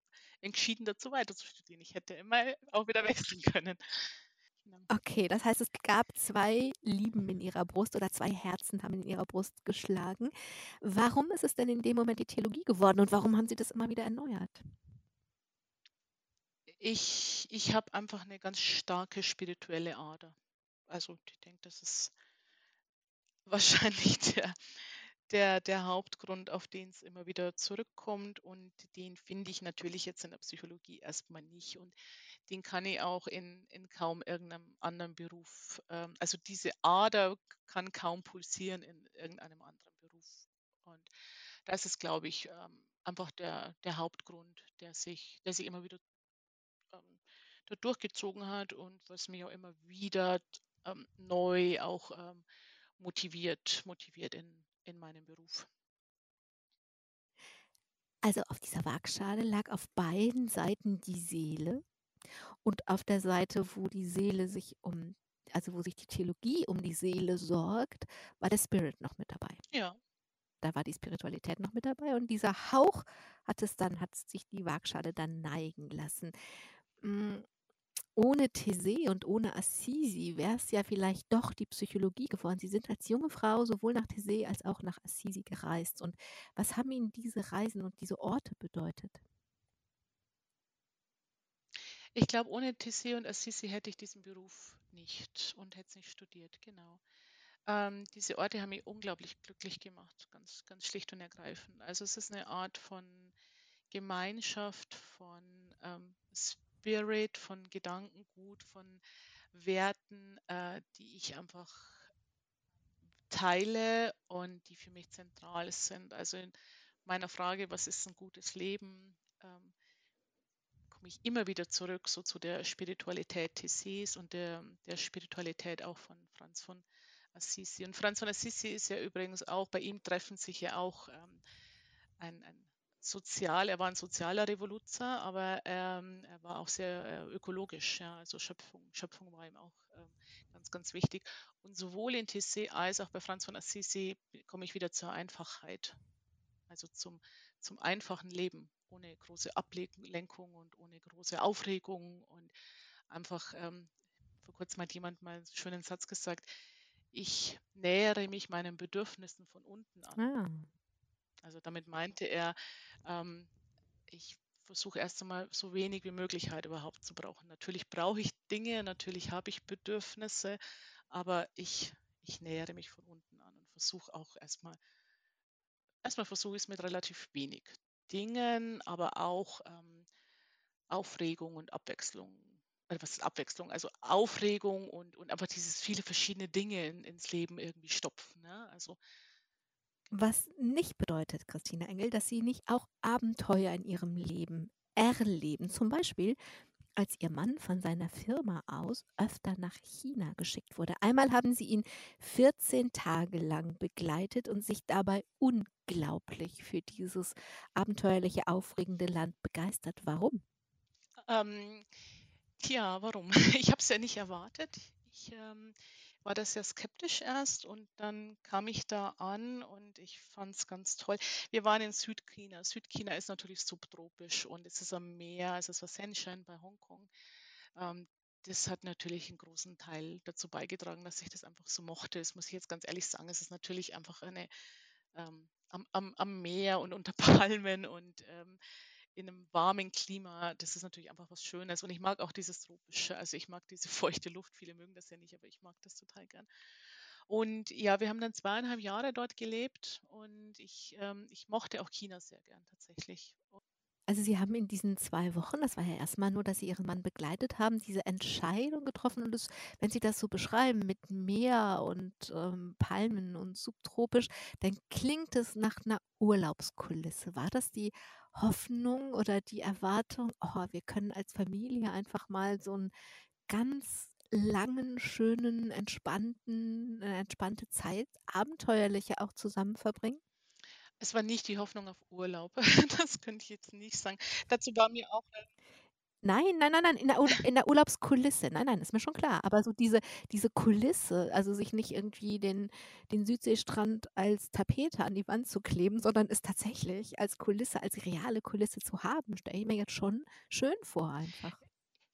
Speaker 2: entschieden, dazu weiter zu studieren. Ich hätte immer auch wieder wechseln können.
Speaker 1: Genau. Okay, das heißt, es gab zwei Lieben in ihrer Brust oder zwei Herzen haben in ihrer Brust geschlagen. Warum ist es denn in dem Moment die Theologie geworden und warum haben Sie das immer wieder erneuert?
Speaker 2: Ich, ich habe einfach eine ganz starke spirituelle Ader. Also ich denke, das ist wahrscheinlich der, der, der Hauptgrund, auf den es immer wieder zurückkommt. Und den finde ich natürlich jetzt in der Psychologie erstmal nicht. Und den kann ich auch in, in kaum irgendeinem anderen Beruf. Ähm, also diese Ader kann kaum pulsieren in irgendeinem anderen Beruf. Und das ist, glaube ich, ähm, einfach der, der Hauptgrund, der sich, der sich immer wieder ähm, da durchgezogen hat und was mich auch immer wieder ähm, neu auch ähm, motiviert, motiviert in, in meinem Beruf.
Speaker 1: Also auf dieser Waagschale lag auf beiden Seiten die Seele und auf der Seite, wo die Seele sich um, also wo sich die Theologie um die Seele sorgt, war der Spirit noch mit dabei.
Speaker 2: Ja.
Speaker 1: Da war die Spiritualität noch mit dabei und dieser Hauch hat es dann, hat sich die Waagschale dann neigen lassen. Ohne Thésée und ohne Assisi wäre es ja vielleicht doch die Psychologie geworden. Sie sind als junge Frau sowohl nach Thésée als auch nach Assisi gereist. Und was haben Ihnen diese Reisen und diese Orte bedeutet?
Speaker 2: Ich glaube, ohne Thésée und Assisi hätte ich diesen Beruf nicht und hätte es nicht studiert, genau. Ähm, diese Orte haben mich unglaublich glücklich gemacht, ganz, ganz schlicht und ergreifend. Also es ist eine Art von Gemeinschaft, von ähm, Spirit, von Gedankengut, von Werten, äh, die ich einfach teile und die für mich zentral sind. Also in meiner Frage, was ist ein gutes Leben, ähm, komme ich immer wieder zurück so zu der Spiritualität Tessés und der, der Spiritualität auch von Franz von Assisi. Und Franz von Assisi ist ja übrigens auch, bei ihm treffen sich ja auch ähm, ein, ein sozial, er war ein sozialer Revoluzer, aber ähm, er war auch sehr äh, ökologisch. Ja, also Schöpfung, Schöpfung war ihm auch ähm, ganz, ganz wichtig. Und sowohl in Tissé als auch bei Franz von Assisi komme ich wieder zur Einfachheit, also zum, zum einfachen Leben, ohne große Ablenkung und ohne große Aufregung und einfach, ähm, vor kurzem hat jemand mal einen schönen Satz gesagt, ich nähere mich meinen Bedürfnissen von unten an. Ah. Also damit meinte er, ähm, ich versuche erst einmal so wenig wie möglich halt überhaupt zu brauchen. Natürlich brauche ich Dinge, natürlich habe ich Bedürfnisse, aber ich, ich nähere mich von unten an und versuche auch erstmal, erstmal versuche ich es mit relativ wenig Dingen, aber auch ähm, Aufregung und Abwechslung. Also was ist Abwechslung? Also Aufregung und, und einfach dieses viele verschiedene Dinge in, ins Leben irgendwie stopfen. Ne? Also
Speaker 1: was nicht bedeutet, Christina Engel, dass Sie nicht auch Abenteuer in Ihrem Leben erleben. Zum Beispiel, als Ihr Mann von seiner Firma aus öfter nach China geschickt wurde. Einmal haben Sie ihn 14 Tage lang begleitet und sich dabei unglaublich für dieses abenteuerliche, aufregende Land begeistert. Warum?
Speaker 2: Ähm, tja, warum? Ich habe es ja nicht erwartet. Ich ähm, war das sehr skeptisch erst und dann kam ich da an und ich fand es ganz toll. Wir waren in Südchina. Südchina ist natürlich subtropisch und es ist am Meer, also es war Shenzhen bei Hongkong. Ähm, das hat natürlich einen großen Teil dazu beigetragen, dass ich das einfach so mochte. Das muss ich jetzt ganz ehrlich sagen. Es ist natürlich einfach eine ähm, am, am, am, Meer und unter Palmen und ähm, in einem warmen Klima, das ist natürlich einfach was Schönes. Und ich mag auch dieses Tropische. Also ich mag diese feuchte Luft. Viele mögen das ja nicht, aber ich mag das total gern. Und ja, wir haben dann zweieinhalb Jahre dort gelebt und ich, ähm, ich mochte auch China sehr gern tatsächlich.
Speaker 1: Also Sie haben in diesen zwei Wochen, das war ja erstmal nur, dass Sie Ihren Mann begleitet haben, diese Entscheidung getroffen und das, wenn Sie das so beschreiben mit Meer und ähm, Palmen und subtropisch, dann klingt es nach einer Urlaubskulisse. War das die Hoffnung oder die Erwartung, oh, wir können als Familie einfach mal so einen ganz langen, schönen, entspannten, äh, entspannte Zeit, abenteuerliche auch zusammen verbringen?
Speaker 2: Es war nicht die Hoffnung auf Urlaub. Das könnte ich jetzt nicht sagen. Dazu war mir auch
Speaker 1: Nein, nein, nein, nein, in der, in der Urlaubskulisse. Nein, nein, ist mir schon klar. Aber so diese, diese Kulisse, also sich nicht irgendwie den, den Südseestrand als Tapete an die Wand zu kleben, sondern es tatsächlich als Kulisse, als reale Kulisse zu haben, stelle ich mir jetzt schon schön vor einfach.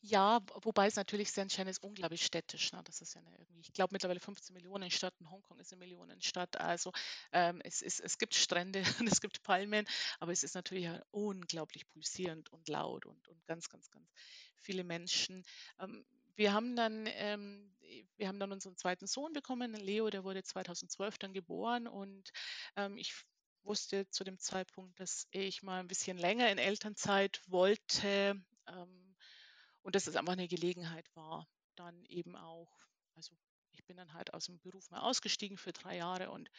Speaker 2: Ja, wobei es natürlich Shenzhen ist unglaublich städtisch. Ne? Das ist ja eine, irgendwie, ich glaube mittlerweile 15 Millionen Stadt und Hongkong ist eine Millionenstadt. Also ähm, es, ist, es gibt Strände und es gibt Palmen, aber es ist natürlich unglaublich pulsierend und laut und, und ganz, ganz, ganz viele Menschen. Ähm, wir haben dann, ähm, wir haben dann unseren zweiten Sohn bekommen, Leo, der wurde 2012 dann geboren und ähm, ich wusste zu dem Zeitpunkt, dass ich mal ein bisschen länger in Elternzeit wollte. Und dass es einfach eine Gelegenheit war, dann eben auch, also ich bin dann halt aus dem Beruf mal ausgestiegen für drei Jahre und,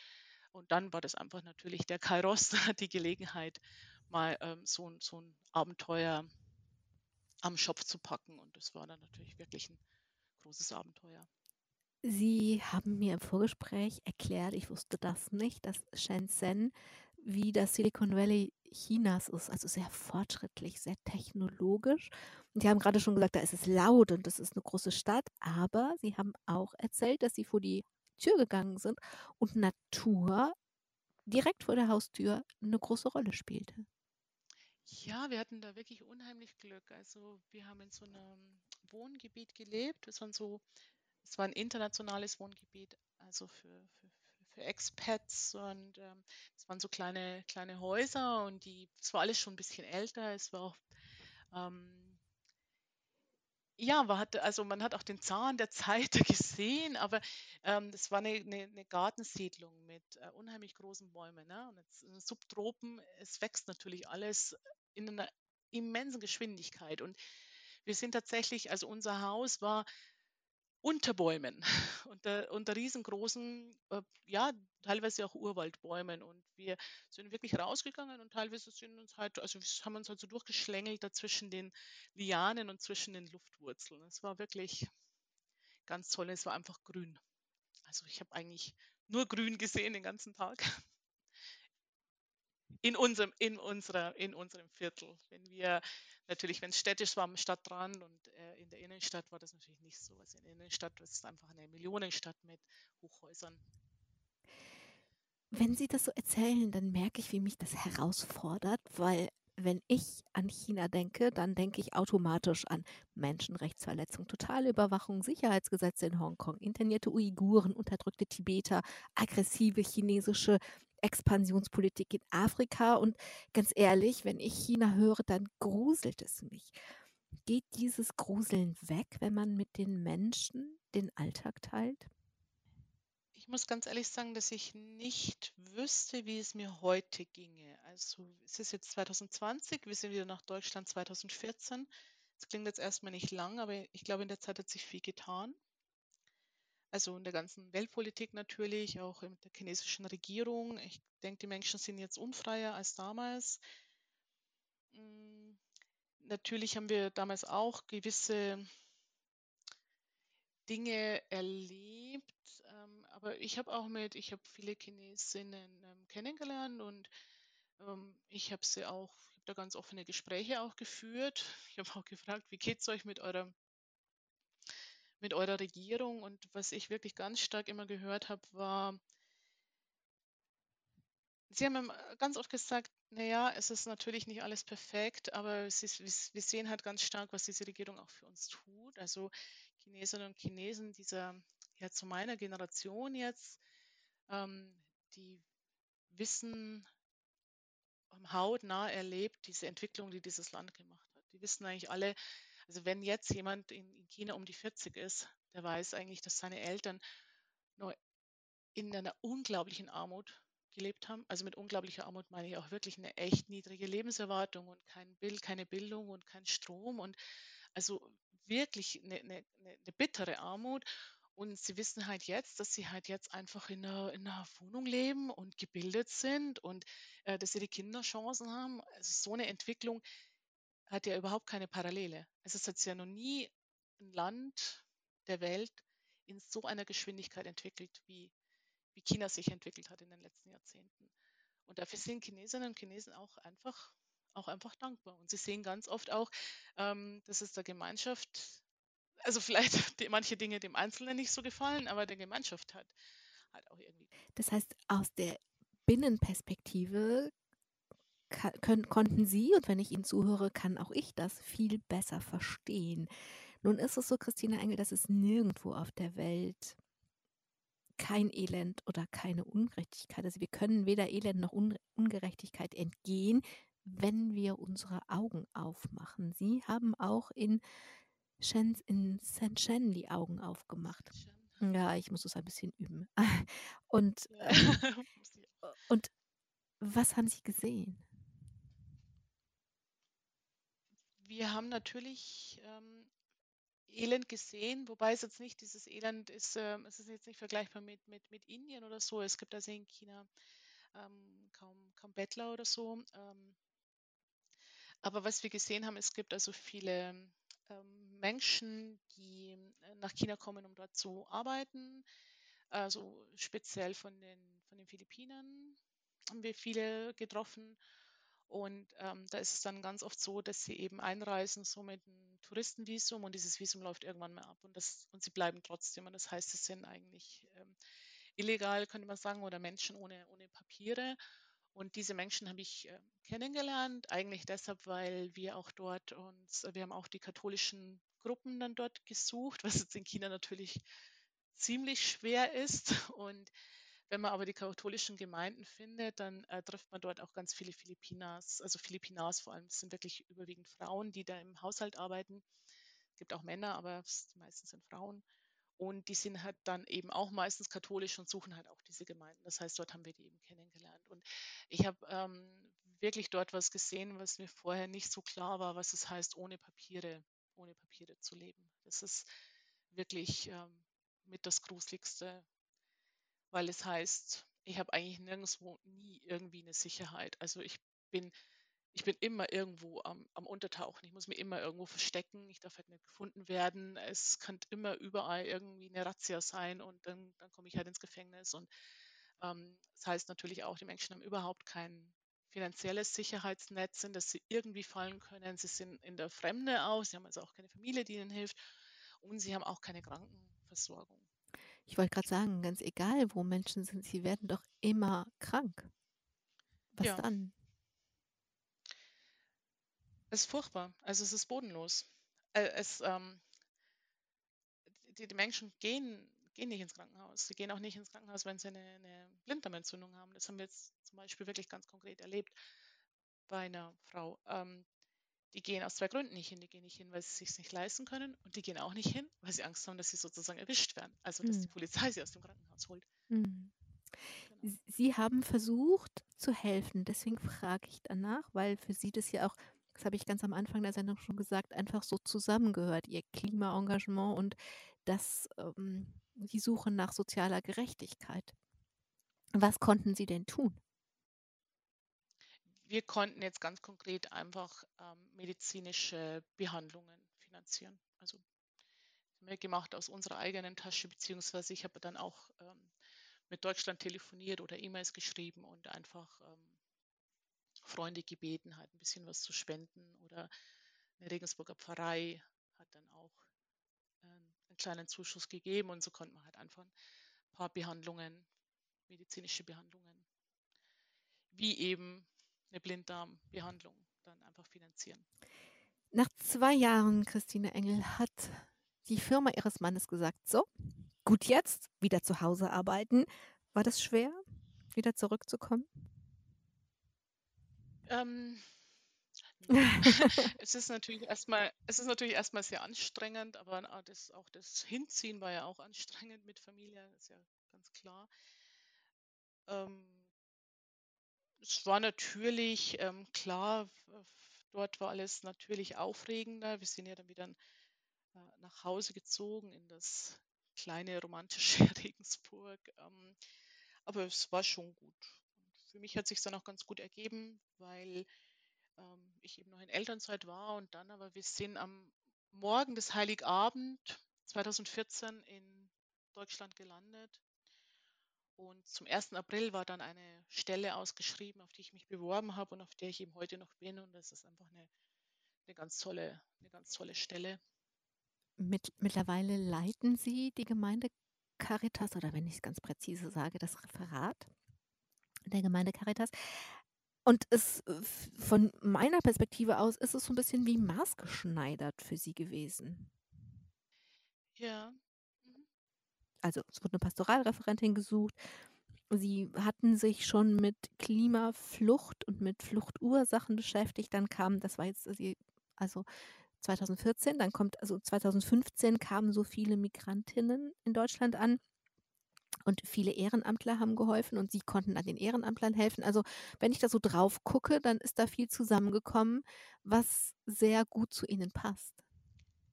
Speaker 2: und dann war das einfach natürlich der Kairos, die Gelegenheit, mal ähm, so, so ein Abenteuer am Schopf zu packen. Und das war dann natürlich wirklich ein großes Abenteuer.
Speaker 1: Sie haben mir im Vorgespräch erklärt, ich wusste das nicht, dass Shenzhen wie das Silicon Valley Chinas ist, also sehr fortschrittlich, sehr technologisch. Und Sie haben gerade schon gesagt, da ist es laut und das ist eine große Stadt, aber Sie haben auch erzählt, dass Sie vor die Tür gegangen sind und Natur direkt vor der Haustür eine große Rolle spielte.
Speaker 2: Ja, wir hatten da wirklich unheimlich Glück. Also wir haben in so einem Wohngebiet gelebt. Es waren so es war ein internationales Wohngebiet, also für, für, für Expats und ähm, es waren so kleine, kleine Häuser und die, es war alles schon ein bisschen älter. Es war auch, ähm, ja, man hat, also man hat auch den Zahn der Zeit gesehen, aber ähm, das war eine, eine, eine Gartensiedlung mit äh, unheimlich großen Bäumen. Ne? Und jetzt, in Subtropen, es wächst natürlich alles in einer immensen Geschwindigkeit. Und wir sind tatsächlich, also unser Haus war unter Bäumen, unter, unter riesengroßen, äh, ja, teilweise auch Urwaldbäumen. Und wir sind wirklich rausgegangen und teilweise sind uns halt, also haben uns halt so durchgeschlängelt dazwischen den Lianen und zwischen den Luftwurzeln. Es war wirklich ganz toll. Es war einfach grün. Also ich habe eigentlich nur grün gesehen den ganzen Tag. In unserem, in unserer, in unserem Viertel. Wenn wir natürlich, wenn es städtisch war am Stadtrand und äh, in der Innenstadt war das natürlich nicht so. Also in der Innenstadt ist es einfach eine Millionenstadt mit Hochhäusern.
Speaker 1: Wenn Sie das so erzählen, dann merke ich, wie mich das herausfordert, weil wenn ich an China denke, dann denke ich automatisch an Menschenrechtsverletzung, totale Überwachung, Sicherheitsgesetze in Hongkong, internierte Uiguren, unterdrückte Tibeter, aggressive chinesische Expansionspolitik in Afrika. Und ganz ehrlich, wenn ich China höre, dann gruselt es mich. Geht dieses Gruseln weg, wenn man mit den Menschen den Alltag teilt?
Speaker 2: Ich muss ganz ehrlich sagen, dass ich nicht wüsste, wie es mir heute ginge. Also es ist jetzt 2020, wir sind wieder nach Deutschland 2014. Das klingt jetzt erstmal nicht lang, aber ich glaube, in der Zeit hat sich viel getan. Also in der ganzen Weltpolitik natürlich, auch mit der chinesischen Regierung. Ich denke, die Menschen sind jetzt unfreier als damals. Mm, natürlich haben wir damals auch gewisse Dinge erlebt, ähm, aber ich habe auch mit, ich habe viele Chinesinnen ähm, kennengelernt und ähm, ich habe sie auch, ich habe da ganz offene Gespräche auch geführt. Ich habe auch gefragt, wie geht es euch mit eurer mit eurer Regierung? Und was ich wirklich ganz stark immer gehört habe, war, Sie haben ganz oft gesagt, naja, es ist natürlich nicht alles perfekt, aber ist, wir sehen halt ganz stark, was diese Regierung auch für uns tut. Also Chinesinnen und Chinesen dieser, ja, zu meiner Generation jetzt, ähm, die wissen, hautnah erlebt diese Entwicklung, die dieses Land gemacht hat. Die wissen eigentlich alle, also wenn jetzt jemand in, in China um die 40 ist, der weiß eigentlich, dass seine Eltern nur in einer unglaublichen Armut gelebt haben. Also mit unglaublicher Armut meine ich auch wirklich eine echt niedrige Lebenserwartung und kein Bild, keine Bildung und kein Strom und also wirklich eine, eine, eine bittere Armut. Und sie wissen halt jetzt, dass sie halt jetzt einfach in einer, in einer Wohnung leben und gebildet sind und äh, dass sie die Kinderchancen haben. Also so eine Entwicklung hat ja überhaupt keine Parallele. Also es hat sich ja noch nie ein Land der Welt in so einer Geschwindigkeit entwickelt, wie, wie China sich entwickelt hat in den letzten Jahrzehnten. Und dafür sind Chinesinnen und Chinesen auch einfach, auch einfach dankbar. Und sie sehen ganz oft auch, ähm, dass es der Gemeinschaft, also vielleicht die, manche Dinge dem Einzelnen nicht so gefallen, aber der Gemeinschaft hat, hat auch irgendwie.
Speaker 1: Das heißt, aus der Binnenperspektive können, konnten Sie, und wenn ich Ihnen zuhöre, kann auch ich das viel besser verstehen. Nun ist es so, Christina Engel, dass es nirgendwo auf der Welt kein Elend oder keine Ungerechtigkeit. Also wir können weder Elend noch Un Ungerechtigkeit entgehen, wenn wir unsere Augen aufmachen. Sie haben auch in, Shen, in Shenzhen die Augen aufgemacht. Ja, ich muss es ein bisschen üben. Und, ähm, und was haben Sie gesehen?
Speaker 2: Wir haben natürlich ähm, Elend gesehen, wobei es jetzt nicht dieses Elend ist, äh, es ist jetzt nicht vergleichbar mit, mit, mit Indien oder so. Es gibt also in China ähm, kaum, kaum Bettler oder so. Ähm, aber was wir gesehen haben, es gibt also viele ähm, Menschen, die äh, nach China kommen, um dort zu arbeiten. Also speziell von den, von den Philippinen haben wir viele getroffen. Und ähm, da ist es dann ganz oft so, dass sie eben einreisen, so mit einem Touristenvisum und dieses Visum läuft irgendwann mal ab und, das, und sie bleiben trotzdem. Und das heißt, es sind eigentlich ähm, illegal, könnte man sagen, oder Menschen ohne, ohne Papiere. Und diese Menschen habe ich äh, kennengelernt, eigentlich deshalb, weil wir auch dort uns, wir haben auch die katholischen Gruppen dann dort gesucht, was jetzt in China natürlich ziemlich schwer ist. Und wenn man aber die katholischen Gemeinden findet, dann äh, trifft man dort auch ganz viele Filipinas, also Filipinas vor allem, das sind wirklich überwiegend Frauen, die da im Haushalt arbeiten. Es gibt auch Männer, aber die meisten sind Frauen. Und die sind halt dann eben auch meistens katholisch und suchen halt auch diese Gemeinden. Das heißt, dort haben wir die eben kennengelernt. Und ich habe ähm, wirklich dort was gesehen, was mir vorher nicht so klar war, was es heißt, ohne Papiere, ohne Papiere zu leben. Das ist wirklich ähm, mit das Gruseligste, weil es heißt, ich habe eigentlich nirgendwo nie irgendwie eine Sicherheit. Also ich bin, ich bin immer irgendwo am, am Untertauchen. Ich muss mich immer irgendwo verstecken. Ich darf halt nicht gefunden werden. Es kann immer überall irgendwie eine Razzia sein und dann, dann komme ich halt ins Gefängnis. Und ähm, das heißt natürlich auch, die Menschen haben überhaupt kein finanzielles Sicherheitsnetz, in das sie irgendwie fallen können. Sie sind in der Fremde aus. Sie haben also auch keine Familie, die ihnen hilft. Und sie haben auch keine Krankenversorgung.
Speaker 1: Ich wollte gerade sagen, ganz egal, wo Menschen sind, sie werden doch immer krank. Was
Speaker 2: Ja.
Speaker 1: dann?
Speaker 2: Es ist furchtbar. Also es ist bodenlos. Äh, Es, ähm, die, die Menschen gehen, gehen nicht ins Krankenhaus. Sie gehen auch nicht ins Krankenhaus, wenn sie eine, eine Blinddarmentzündung haben. Das haben wir jetzt zum Beispiel wirklich ganz konkret erlebt bei einer Frau. Ähm, die gehen aus zwei Gründen nicht hin. Die gehen nicht hin, weil sie es sich nicht leisten können und die gehen auch nicht hin, weil sie Angst haben, dass sie sozusagen erwischt werden. Also dass mhm. die Polizei sie aus dem Krankenhaus holt. Mhm.
Speaker 1: Genau. Sie haben versucht zu helfen. Deswegen frage ich danach, weil für Sie das ja auch, das habe ich ganz am Anfang der Sendung schon gesagt, einfach so zusammengehört, Ihr Klimaengagement und das, ähm, die Suche nach sozialer Gerechtigkeit. Was konnten Sie denn tun?
Speaker 2: Wir konnten jetzt ganz konkret einfach ähm, medizinische Behandlungen finanzieren. Also wir gemacht aus unserer eigenen Tasche, beziehungsweise ich habe dann auch ähm, mit Deutschland telefoniert oder E-Mails geschrieben und einfach ähm, Freunde gebeten, halt ein bisschen was zu spenden. Oder eine Regensburger Pfarrei hat dann auch äh, einen kleinen Zuschuss gegeben und so konnte man halt einfach ein paar Behandlungen, medizinische Behandlungen, wie eben eine Blinddarmbehandlung dann einfach finanzieren.
Speaker 1: Nach zwei Jahren, Christine Engel, hat die Firma ihres Mannes gesagt, so, gut jetzt, wieder zu Hause arbeiten. War das schwer, wieder zurückzukommen?
Speaker 2: Ähm, es ist natürlich erstmal, es ist natürlich erstmal sehr anstrengend, aber das, auch das Hinziehen war ja auch anstrengend mit Familie, ist ja ganz klar. Ähm, es war natürlich ähm, klar, dort war alles natürlich aufregender. Wir sind ja dann wieder äh, nach Hause gezogen in das kleine romantische Regensburg. Ähm, aber es war schon gut. Und für mich hat sich dann auch ganz gut ergeben, weil ähm, ich eben noch in Elternzeit war und dann aber wir sind am Morgen des Heiligabend 2014 in Deutschland gelandet und zum 1. April war dann eine Stelle ausgeschrieben, auf die ich mich beworben habe und auf der ich eben heute noch bin. Und das ist einfach eine, eine, ganz, tolle, eine ganz tolle Stelle.
Speaker 1: Mit, mittlerweile leiten Sie die Gemeinde Caritas oder wenn ich es ganz präzise sage, das Referat der Gemeinde Caritas. Und es von meiner Perspektive aus ist es so ein bisschen wie maßgeschneidert für Sie gewesen.
Speaker 2: Ja,
Speaker 1: also es wurde eine Pastoralreferentin gesucht. Sie hatten sich schon mit Klimaflucht und mit Fluchtursachen beschäftigt. Dann kam, das war jetzt also 2014, dann kommt, also 2015 kamen so viele Migrantinnen in Deutschland an. Und viele Ehrenamtler haben geholfen und sie konnten an den Ehrenamtlern helfen. Also wenn ich da so drauf gucke, dann ist da viel zusammengekommen, was sehr gut zu ihnen passt.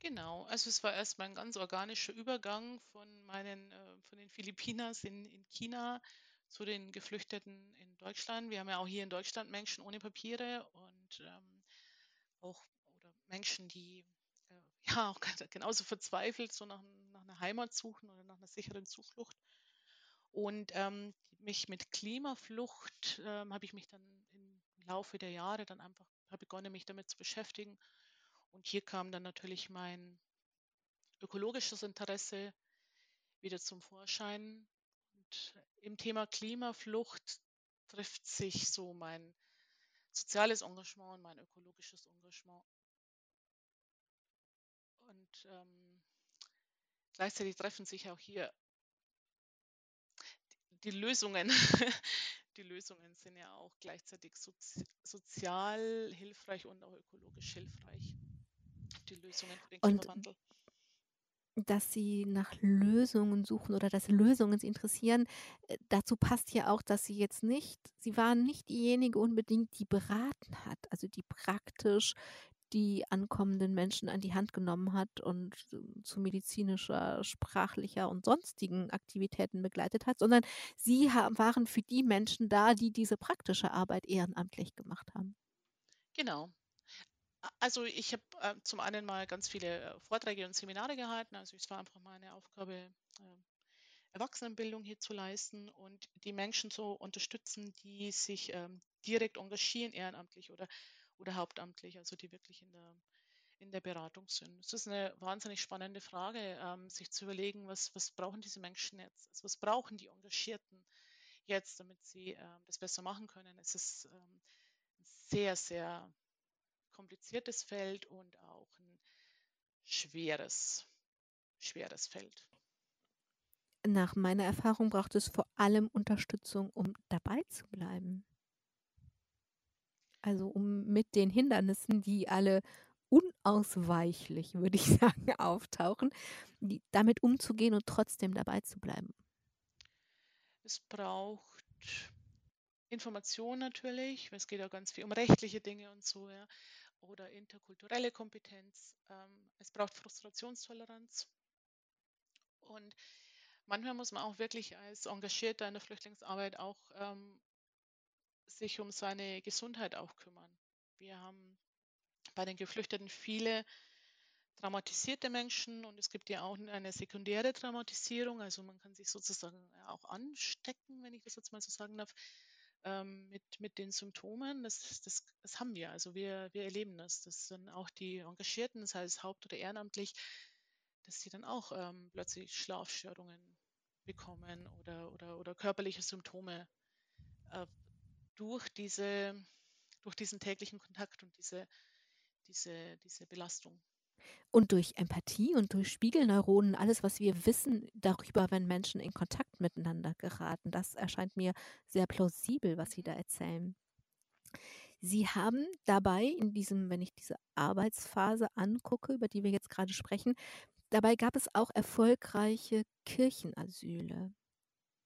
Speaker 2: Genau, also es war erstmal ein ganz organischer Übergang von meinen, äh, von den Filipinas in, in China zu den Geflüchteten in Deutschland. Wir haben ja auch hier in Deutschland Menschen ohne Papiere und ähm, auch oder Menschen, die äh, ja auch genauso verzweifelt so nach, nach einer Heimat suchen oder nach einer sicheren Zuflucht. Und ähm, mich mit Klimaflucht ähm, habe ich mich dann im Laufe der Jahre dann einfach begonnen, mich damit zu beschäftigen und hier kam dann natürlich mein ökologisches Interesse wieder zum Vorschein. Und im Thema Klimaflucht trifft sich so mein soziales Engagement und mein ökologisches Engagement. Und ähm, gleichzeitig treffen sich auch hier die, Lösungen. die Lösungen sind ja auch gleichzeitig sozi sozial hilfreich und auch ökologisch hilfreich die Lösungen für den Klimawandel.
Speaker 1: Und dass sie nach Lösungen suchen oder dass Lösungen sie interessieren, äh, dazu passt ja auch, dass sie jetzt nicht, sie waren nicht diejenige unbedingt, die beraten hat, also die praktisch die ankommenden Menschen an die Hand genommen hat und zu medizinischer, sprachlicher und sonstigen Aktivitäten begleitet hat, sondern sie waren für die Menschen da, die diese praktische Arbeit ehrenamtlich gemacht haben.
Speaker 2: Genau. Also ich habe äh, zum einen mal ganz viele äh, Vorträge und Seminare gehalten. Also es war einfach meine Aufgabe, äh, Erwachsenenbildung hier zu leisten und die Menschen zu unterstützen, die sich ähm, direkt engagieren, ehrenamtlich oder, oder hauptamtlich, also die wirklich in der, in der Beratung sind. Es ist eine wahnsinnig spannende Frage, ähm, sich zu überlegen, was, was brauchen diese Menschen jetzt? Also was brauchen die Engagierten jetzt, damit sie ähm, das besser machen können? Es ist ähm, sehr, sehr kompliziertes Feld und auch ein schweres, schweres Feld.
Speaker 1: Nach meiner Erfahrung braucht es vor allem Unterstützung, um dabei zu bleiben. Also um mit den Hindernissen, die alle unausweichlich, würde ich sagen, auftauchen, die, damit umzugehen und trotzdem dabei zu bleiben.
Speaker 2: Es braucht Information natürlich, es geht ja ganz viel um rechtliche Dinge und so, ja, oder interkulturelle Kompetenz. Ähm, es braucht Frustrationstoleranz. Und manchmal muss man auch wirklich als Engagierter in der Flüchtlingsarbeit auch ähm, sich um seine Gesundheit auch kümmern. Wir haben bei den Geflüchteten viele traumatisierte Menschen und es gibt ja auch eine sekundäre Traumatisierung, also man kann sich sozusagen auch anstecken, wenn ich das jetzt mal so sagen darf, ähm, mit, mit den Symptomen. Das, das, das haben wir, also wir, wir erleben das. Das sind auch die Engagierten, das heißt haupt- oder ehrenamtlich, dass sie dann auch ähm, plötzlich Schlafstörungen bekommen oder, oder, oder körperliche Symptome äh, durch, diese, durch diesen täglichen Kontakt und diese, diese, diese Belastung.
Speaker 1: Und durch Empathie und durch Spiegelneuronen, alles, was wir wissen darüber, wenn Menschen in Kontakt miteinander geraten, das erscheint mir sehr plausibel, was Sie da erzählen. Sie haben dabei in diesem, wenn ich diese Arbeitsphase angucke, über die wir jetzt gerade sprechen, dabei gab es auch erfolgreiche Kirchenasyle.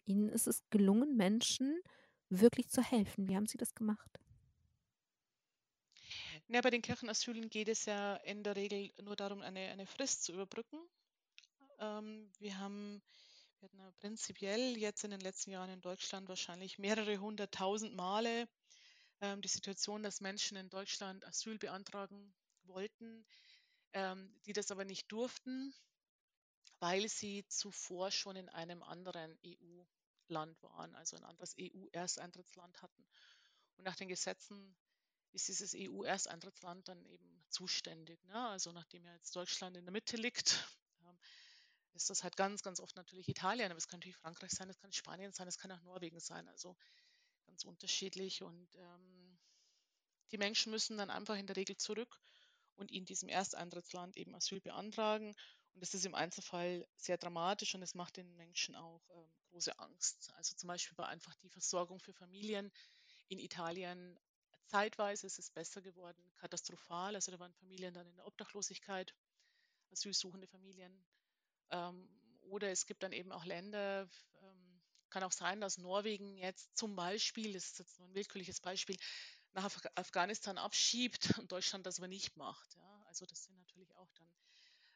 Speaker 1: Ihnen ist es gelungen, Menschen wirklich zu helfen. Wie haben Sie das gemacht?
Speaker 2: Ja, bei den Kirchenasylen geht es ja in der Regel nur darum, eine, eine Frist zu überbrücken. Ähm, wir haben wir hatten prinzipiell jetzt in den letzten Jahren in Deutschland wahrscheinlich mehrere hunderttausend Male ähm, die Situation, dass Menschen in Deutschland Asyl beantragen wollten, ähm, die das aber nicht durften, weil sie zuvor schon in einem anderen EU-Land waren, also ein anderes EU-Ersteintrittsland hatten. Und nach den Gesetzen ist dieses EU-Ersteintrittsland dann eben zuständig. Ne? Also nachdem ja jetzt Deutschland in der Mitte liegt, ähm, ist das halt ganz, ganz oft natürlich Italien, aber es kann natürlich Frankreich sein, es kann Spanien sein, es kann auch Norwegen sein, also ganz unterschiedlich. Und ähm, die Menschen müssen dann einfach in der Regel zurück und in diesem Ersteintrittsland eben Asyl beantragen. Und das ist im Einzelfall sehr dramatisch und es macht den Menschen auch ähm, große Angst. Also zum Beispiel war einfach die Versorgung für Familien in Italien zeitweise ist es besser geworden, katastrophal. Also da waren Familien dann in der Obdachlosigkeit, asylsuchende Familien. Ähm, oder es gibt dann eben auch Länder, ähm, kann auch sein, dass Norwegen jetzt zum Beispiel, das ist jetzt nur ein willkürliches Beispiel, nach Af Afghanistan abschiebt und Deutschland das aber nicht macht. Ja? Also das sind natürlich auch dann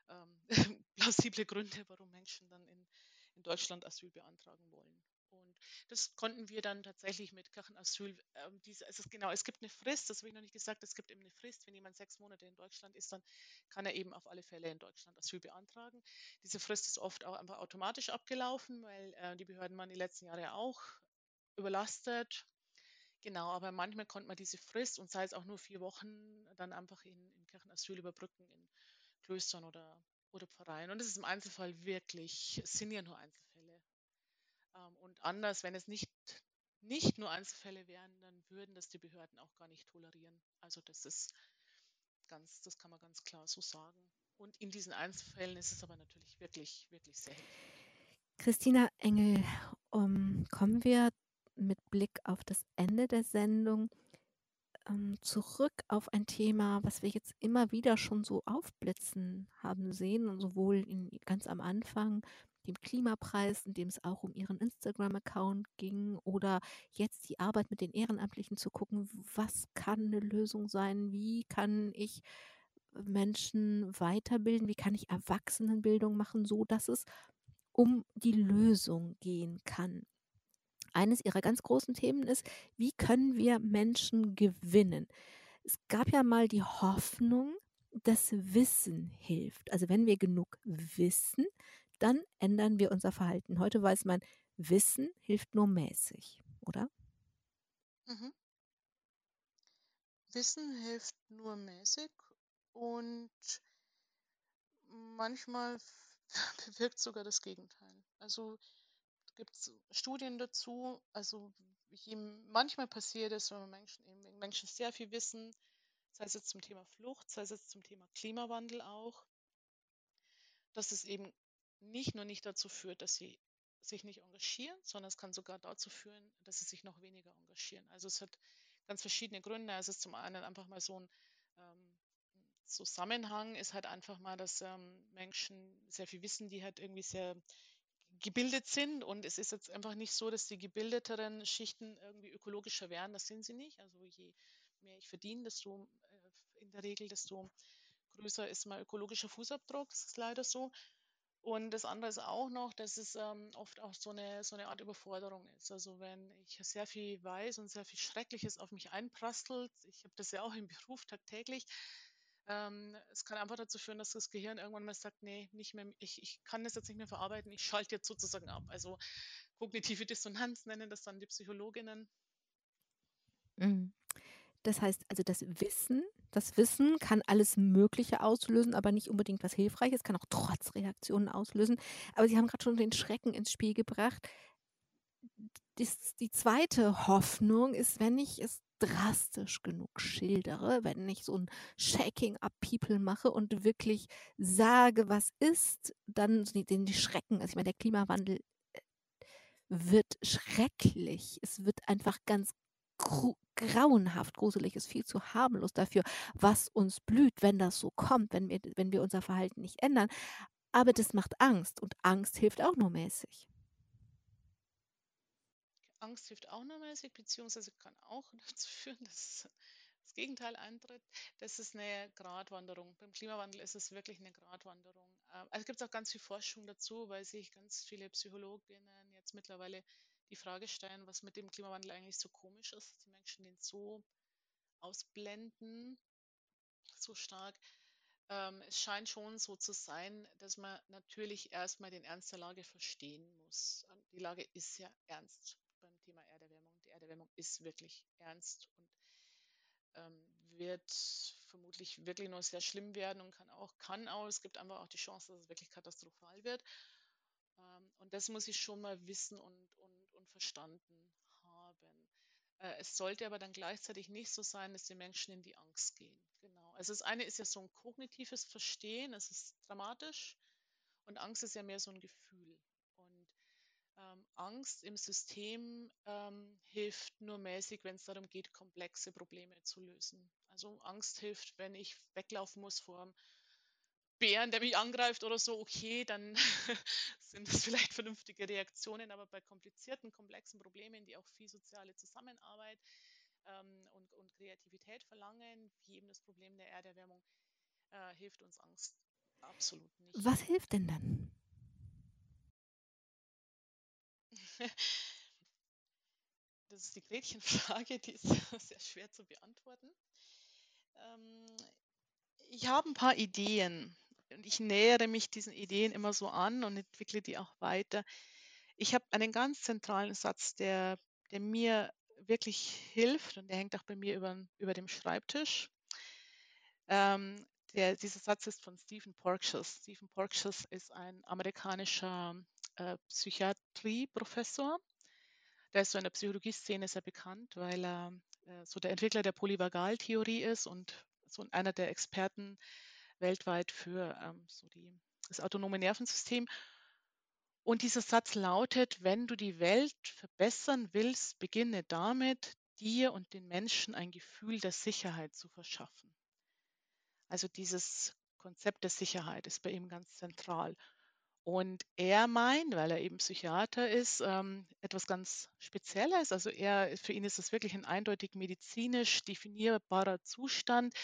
Speaker 2: ähm, plausible Gründe, warum Menschen dann in, in Deutschland Asyl beantragen wollen. Und das konnten wir dann tatsächlich mit Kirchenasyl, äh, diese, also genau, es gibt eine Frist, das habe ich noch nicht gesagt, es gibt eben eine Frist, wenn jemand sechs Monate in Deutschland ist, dann kann er eben auf alle Fälle in Deutschland Asyl beantragen. Diese Frist ist oft auch einfach automatisch abgelaufen, weil äh, die Behörden waren die letzten Jahre auch überlastet. Genau, aber manchmal konnte man diese Frist und sei es auch nur vier Wochen dann einfach in, in Kirchenasyl überbrücken, in Klöstern oder, oder Pfarreien. Und das ist im Einzelfall wirklich, es sind ja nur Einzelfälle. Ähm, und anders, wenn es nicht, nicht nur Einzelfälle wären, dann würden das die Behörden auch gar nicht tolerieren. Also das ist ganz, das kann man ganz klar so sagen. Und in diesen Einzelfällen ist es aber natürlich wirklich, wirklich sehr hilfreich.
Speaker 1: Christina Engel, um, kommen wir mit Blick auf das Ende der Sendung ähm, zurück auf ein Thema, was wir jetzt immer wieder schon so aufblitzen haben sehen, sowohl in, ganz am Anfang dem Klimapreis, in dem es auch um ihren Instagram-Account ging, oder jetzt die Arbeit mit den Ehrenamtlichen zu gucken, was kann eine Lösung sein, wie kann ich Menschen weiterbilden, wie kann ich Erwachsenenbildung machen, so dass es um die Lösung gehen kann. Eines ihrer ganz großen Themen ist, wie können wir Menschen gewinnen? Es gab ja mal die Hoffnung, dass Wissen hilft. Also wenn wir genug wissen, dann ändern wir unser Verhalten. Heute weiß man, Wissen hilft nur mäßig, oder?
Speaker 2: Mhm. Wissen hilft nur mäßig und manchmal bewirkt sogar das Gegenteil. Also gibt es Studien dazu. Also je, manchmal passiert es, wenn Menschen, wenn Menschen sehr viel wissen, sei es jetzt zum Thema Flucht, sei es jetzt zum Thema Klimawandel auch, dass es eben nicht nur nicht dazu führt, dass sie sich nicht engagieren, sondern es kann sogar dazu führen, dass sie sich noch weniger engagieren. Also es hat ganz verschiedene Gründe. Also es ist zum einen einfach mal so ein ähm, Zusammenhang ist halt einfach mal, dass ähm, Menschen sehr viel wissen, die halt irgendwie sehr gebildet sind. Und es ist jetzt einfach nicht so, dass die gebildeteren Schichten irgendwie ökologischer werden. Das sind sie nicht. Also je mehr ich verdiene, desto äh, in der Regel, desto größer ist mein ökologischer Fußabdruck. Das ist leider so. Und das andere ist auch noch, dass es ähm, oft auch so eine, so eine Art Überforderung ist. Also wenn ich sehr viel weiß und sehr viel Schreckliches auf mich einprasselt, ich habe das ja auch im Beruf tagtäglich, ähm, es kann einfach dazu führen, dass das Gehirn irgendwann mal sagt, nee, nicht mehr, ich, ich kann das jetzt nicht mehr verarbeiten, ich schalte jetzt sozusagen ab. Also kognitive Dissonanz nennen das dann die Psychologinnen.
Speaker 1: Mhm. Das heißt also, das Wissen, das Wissen kann alles Mögliche auslösen, aber nicht unbedingt was Hilfreiches, kann auch Trotzreaktionen auslösen. Aber Sie haben gerade schon den Schrecken ins Spiel gebracht. Dies, die zweite Hoffnung ist, wenn ich es drastisch genug schildere, wenn ich so ein Shaking up People mache und wirklich sage, was ist, dann den die Schrecken. Also ich meine, der Klimawandel äh, wird schrecklich. Es wird einfach ganz grauenhaft gruselig, ist viel zu harmlos dafür, was uns blüht, wenn das so kommt, wenn wir, wenn wir unser Verhalten nicht ändern. Aber das macht Angst und Angst hilft auch nur mäßig.
Speaker 2: Angst hilft auch nur mäßig, beziehungsweise kann auch dazu führen, dass das Gegenteil eintritt. Das ist eine Gratwanderung. Beim Klimawandel ist es wirklich eine Gratwanderung. Ähm, also gibt auch ganz viel Forschung dazu, weil sich ganz viele Psychologinnen jetzt mittlerweile die Frage stellen, was mit dem Klimawandel eigentlich so komisch ist, dass die Menschen den so ausblenden, so stark. Ähm, es scheint schon so zu sein, dass man natürlich erstmal den Ernst der Lage verstehen muss. Die Lage ist ja ernst beim Thema Erderwärmung. Die Erderwärmung ist wirklich ernst und ähm, wird vermutlich wirklich noch sehr schlimm werden und kann auch, kann auch, es gibt einfach auch die Chance, dass es wirklich katastrophal wird. Ähm, und das muss ich schon mal wissen und, und verstanden haben. Äh, es sollte aber dann gleichzeitig nicht so sein, dass die Menschen in die Angst gehen. Genau. Also das eine ist ja so ein kognitives Verstehen, es ist dramatisch und Angst ist ja mehr so ein Gefühl. Und ähm, Angst im System ähm, hilft nur mäßig, wenn es darum geht, komplexe Probleme zu lösen. Also Angst hilft, wenn ich weglaufen muss vor einem Bären, der mich angreift oder so, okay, dann sind das vielleicht vernünftige Reaktionen, aber bei komplizierten, komplexen Problemen, die auch viel soziale Zusammenarbeit ähm, und, und, Kreativität verlangen, wie eben das Problem der Erderwärmung, äh, hilft uns Angst absolut nicht.
Speaker 1: Was hilft denn dann?
Speaker 2: das ist die Gretchenfrage, die ist sehr schwer zu beantworten. Ähm, ich habe ein paar Ideen, und ich nähere mich diesen Ideen immer so an und entwickle die auch weiter. Ich habe einen ganz zentralen Satz, der, der mir wirklich hilft und der hängt auch bei mir über, über dem Schreibtisch. Ähm, der, dieser Satz ist von Stephen Porges. Stephen Porges ist ein amerikanischer äh, Psychiatrieprofessor. Der ist so in der Psychologieszene sehr bekannt, weil er äh, so der Entwickler der Polyvagaltheorie ist und so einer der Experten weltweit für ähm, so die, das autonome Nervensystem. Und dieser Satz lautet, wenn du die Welt verbessern willst, beginne damit, dir und den Menschen ein Gefühl der Sicherheit zu verschaffen. Also dieses Konzept der Sicherheit ist bei ihm ganz zentral. Und er meint, weil er eben Psychiater ist, ähm, etwas ganz Spezielles. Also er, für ihn ist es wirklich ein eindeutig medizinisch definierbarer Zustand,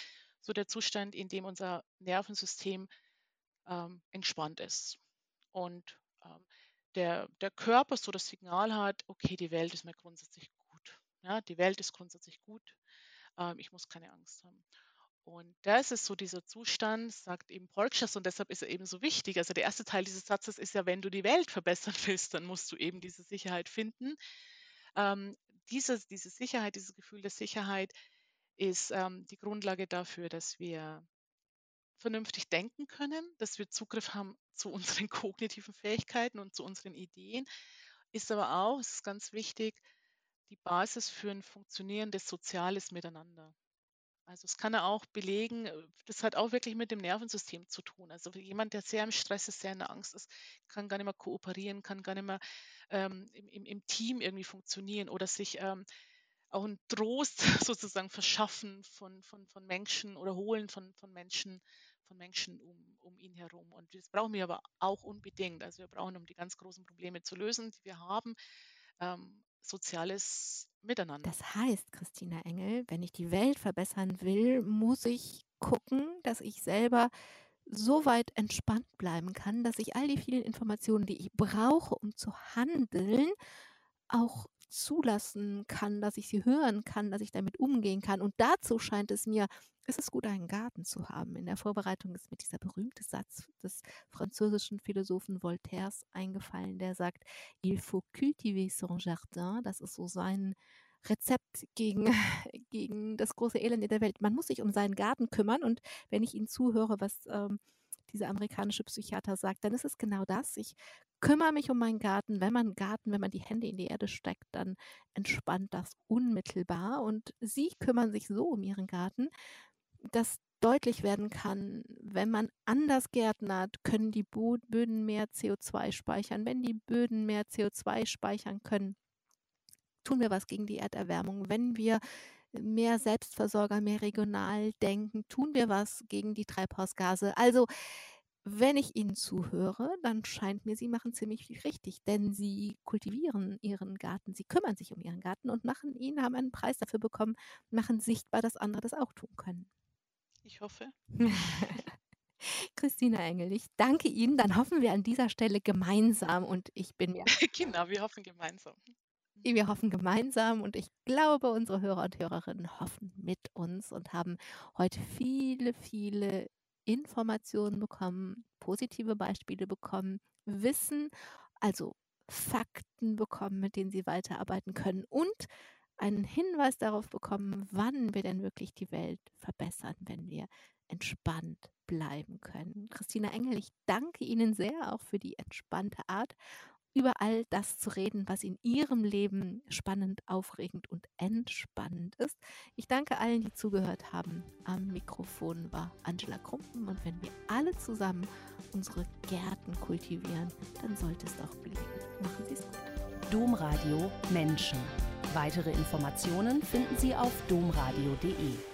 Speaker 2: so der Zustand, in dem unser Nervensystem ähm, entspannt ist. Und ähm, der, der Körper so das Signal hat, okay, die Welt ist mir grundsätzlich gut. Ja, die Welt ist grundsätzlich gut. Ähm, ich muss keine Angst haben. Und das ist so dieser Zustand, sagt eben Porges, und deshalb ist er eben so wichtig. Also der erste Teil dieses Satzes ist ja, wenn du die Welt verbessern willst, dann musst du eben diese Sicherheit finden. Ähm, diese, diese Sicherheit, dieses Gefühl der Sicherheit ist ähm, die Grundlage dafür, dass wir vernünftig denken können, dass wir Zugriff haben zu unseren kognitiven Fähigkeiten und zu unseren Ideen, ist aber auch, es ist ganz wichtig, die Basis für ein funktionierendes soziales Miteinander. Also es kann er auch belegen, äh, das hat auch wirklich mit dem Nervensystem zu tun. Also jemand, der sehr im Stress ist, sehr in der Angst ist, kann gar nicht mehr kooperieren, kann gar nicht mehr ähm, im, im, Team irgendwie funktionieren oder sich ähm, auch einen Trost sozusagen verschaffen von, von, von Menschen oder holen von, von Menschen, von Menschen um, um ihn herum. Und das brauchen wir aber auch unbedingt. Also wir brauchen, um die ganz großen Probleme zu lösen, die wir haben, ähm, soziales Miteinander.
Speaker 1: Das heißt, Christina Engel, wenn ich die Welt verbessern will, muss ich gucken, dass ich selber so weit entspannt bleiben kann, dass ich all die vielen Informationen, die ich brauche, um zu handeln, auch zulassen kann, dass ich sie hören kann, dass ich damit umgehen kann. Und dazu scheint es mir, es ist gut, einen Garten zu haben. In der Vorbereitung ist mir dieser berühmte Satz des französischen Philosophen Voltaires eingefallen, der sagt, il faut cultiver son jardin. Das ist so sein Rezept gegen, gegen das große Elend in der Welt. Man muss sich um seinen Garten kümmern und wenn ich Ihnen zuhöre, was ähm, dieser amerikanische Psychiater sagt, dann ist es genau das. Ich kümmere mich um meinen Garten. Wenn man Garten, wenn man die Hände in die Erde steckt, dann entspannt das unmittelbar. Und Sie kümmern sich so um Ihren Garten, dass deutlich werden kann, wenn man anders gärtnert, können die Böden mehr CO2 speichern. Wenn die Böden mehr CO2 speichern können, tun wir was gegen die Erderwärmung. Wenn wir mehr Selbstversorger, mehr regional denken, tun wir was gegen die Treibhausgase. Also wenn ich Ihnen zuhöre, dann scheint mir, Sie machen ziemlich viel richtig, denn Sie kultivieren Ihren Garten, Sie kümmern sich um Ihren Garten und machen ihn, haben einen Preis dafür bekommen, machen sichtbar, dass andere das auch tun können.
Speaker 2: Ich hoffe.
Speaker 1: Christina Engel, ich danke Ihnen. Dann hoffen wir an dieser Stelle gemeinsam und ich bin mir.
Speaker 2: genau, wir hoffen gemeinsam.
Speaker 1: Wir hoffen gemeinsam und ich glaube, unsere Hörer und Hörerinnen hoffen mit uns und haben heute viele, viele Informationen bekommen, positive Beispiele bekommen, Wissen, also Fakten bekommen, mit denen sie weiterarbeiten können und einen Hinweis darauf bekommen, wann wir denn wirklich die Welt verbessern, wenn wir entspannt bleiben können. Christina Engel, ich danke Ihnen sehr auch für die entspannte Art über all das zu reden, was in Ihrem Leben spannend, aufregend und entspannend ist. Ich danke allen, die zugehört haben. Am Mikrofon war Angela Krumpen und wenn wir alle zusammen unsere Gärten kultivieren, dann sollte es doch gelingen. Machen Sie es gut.
Speaker 3: Domradio Menschen. Weitere Informationen finden Sie auf domradio.de.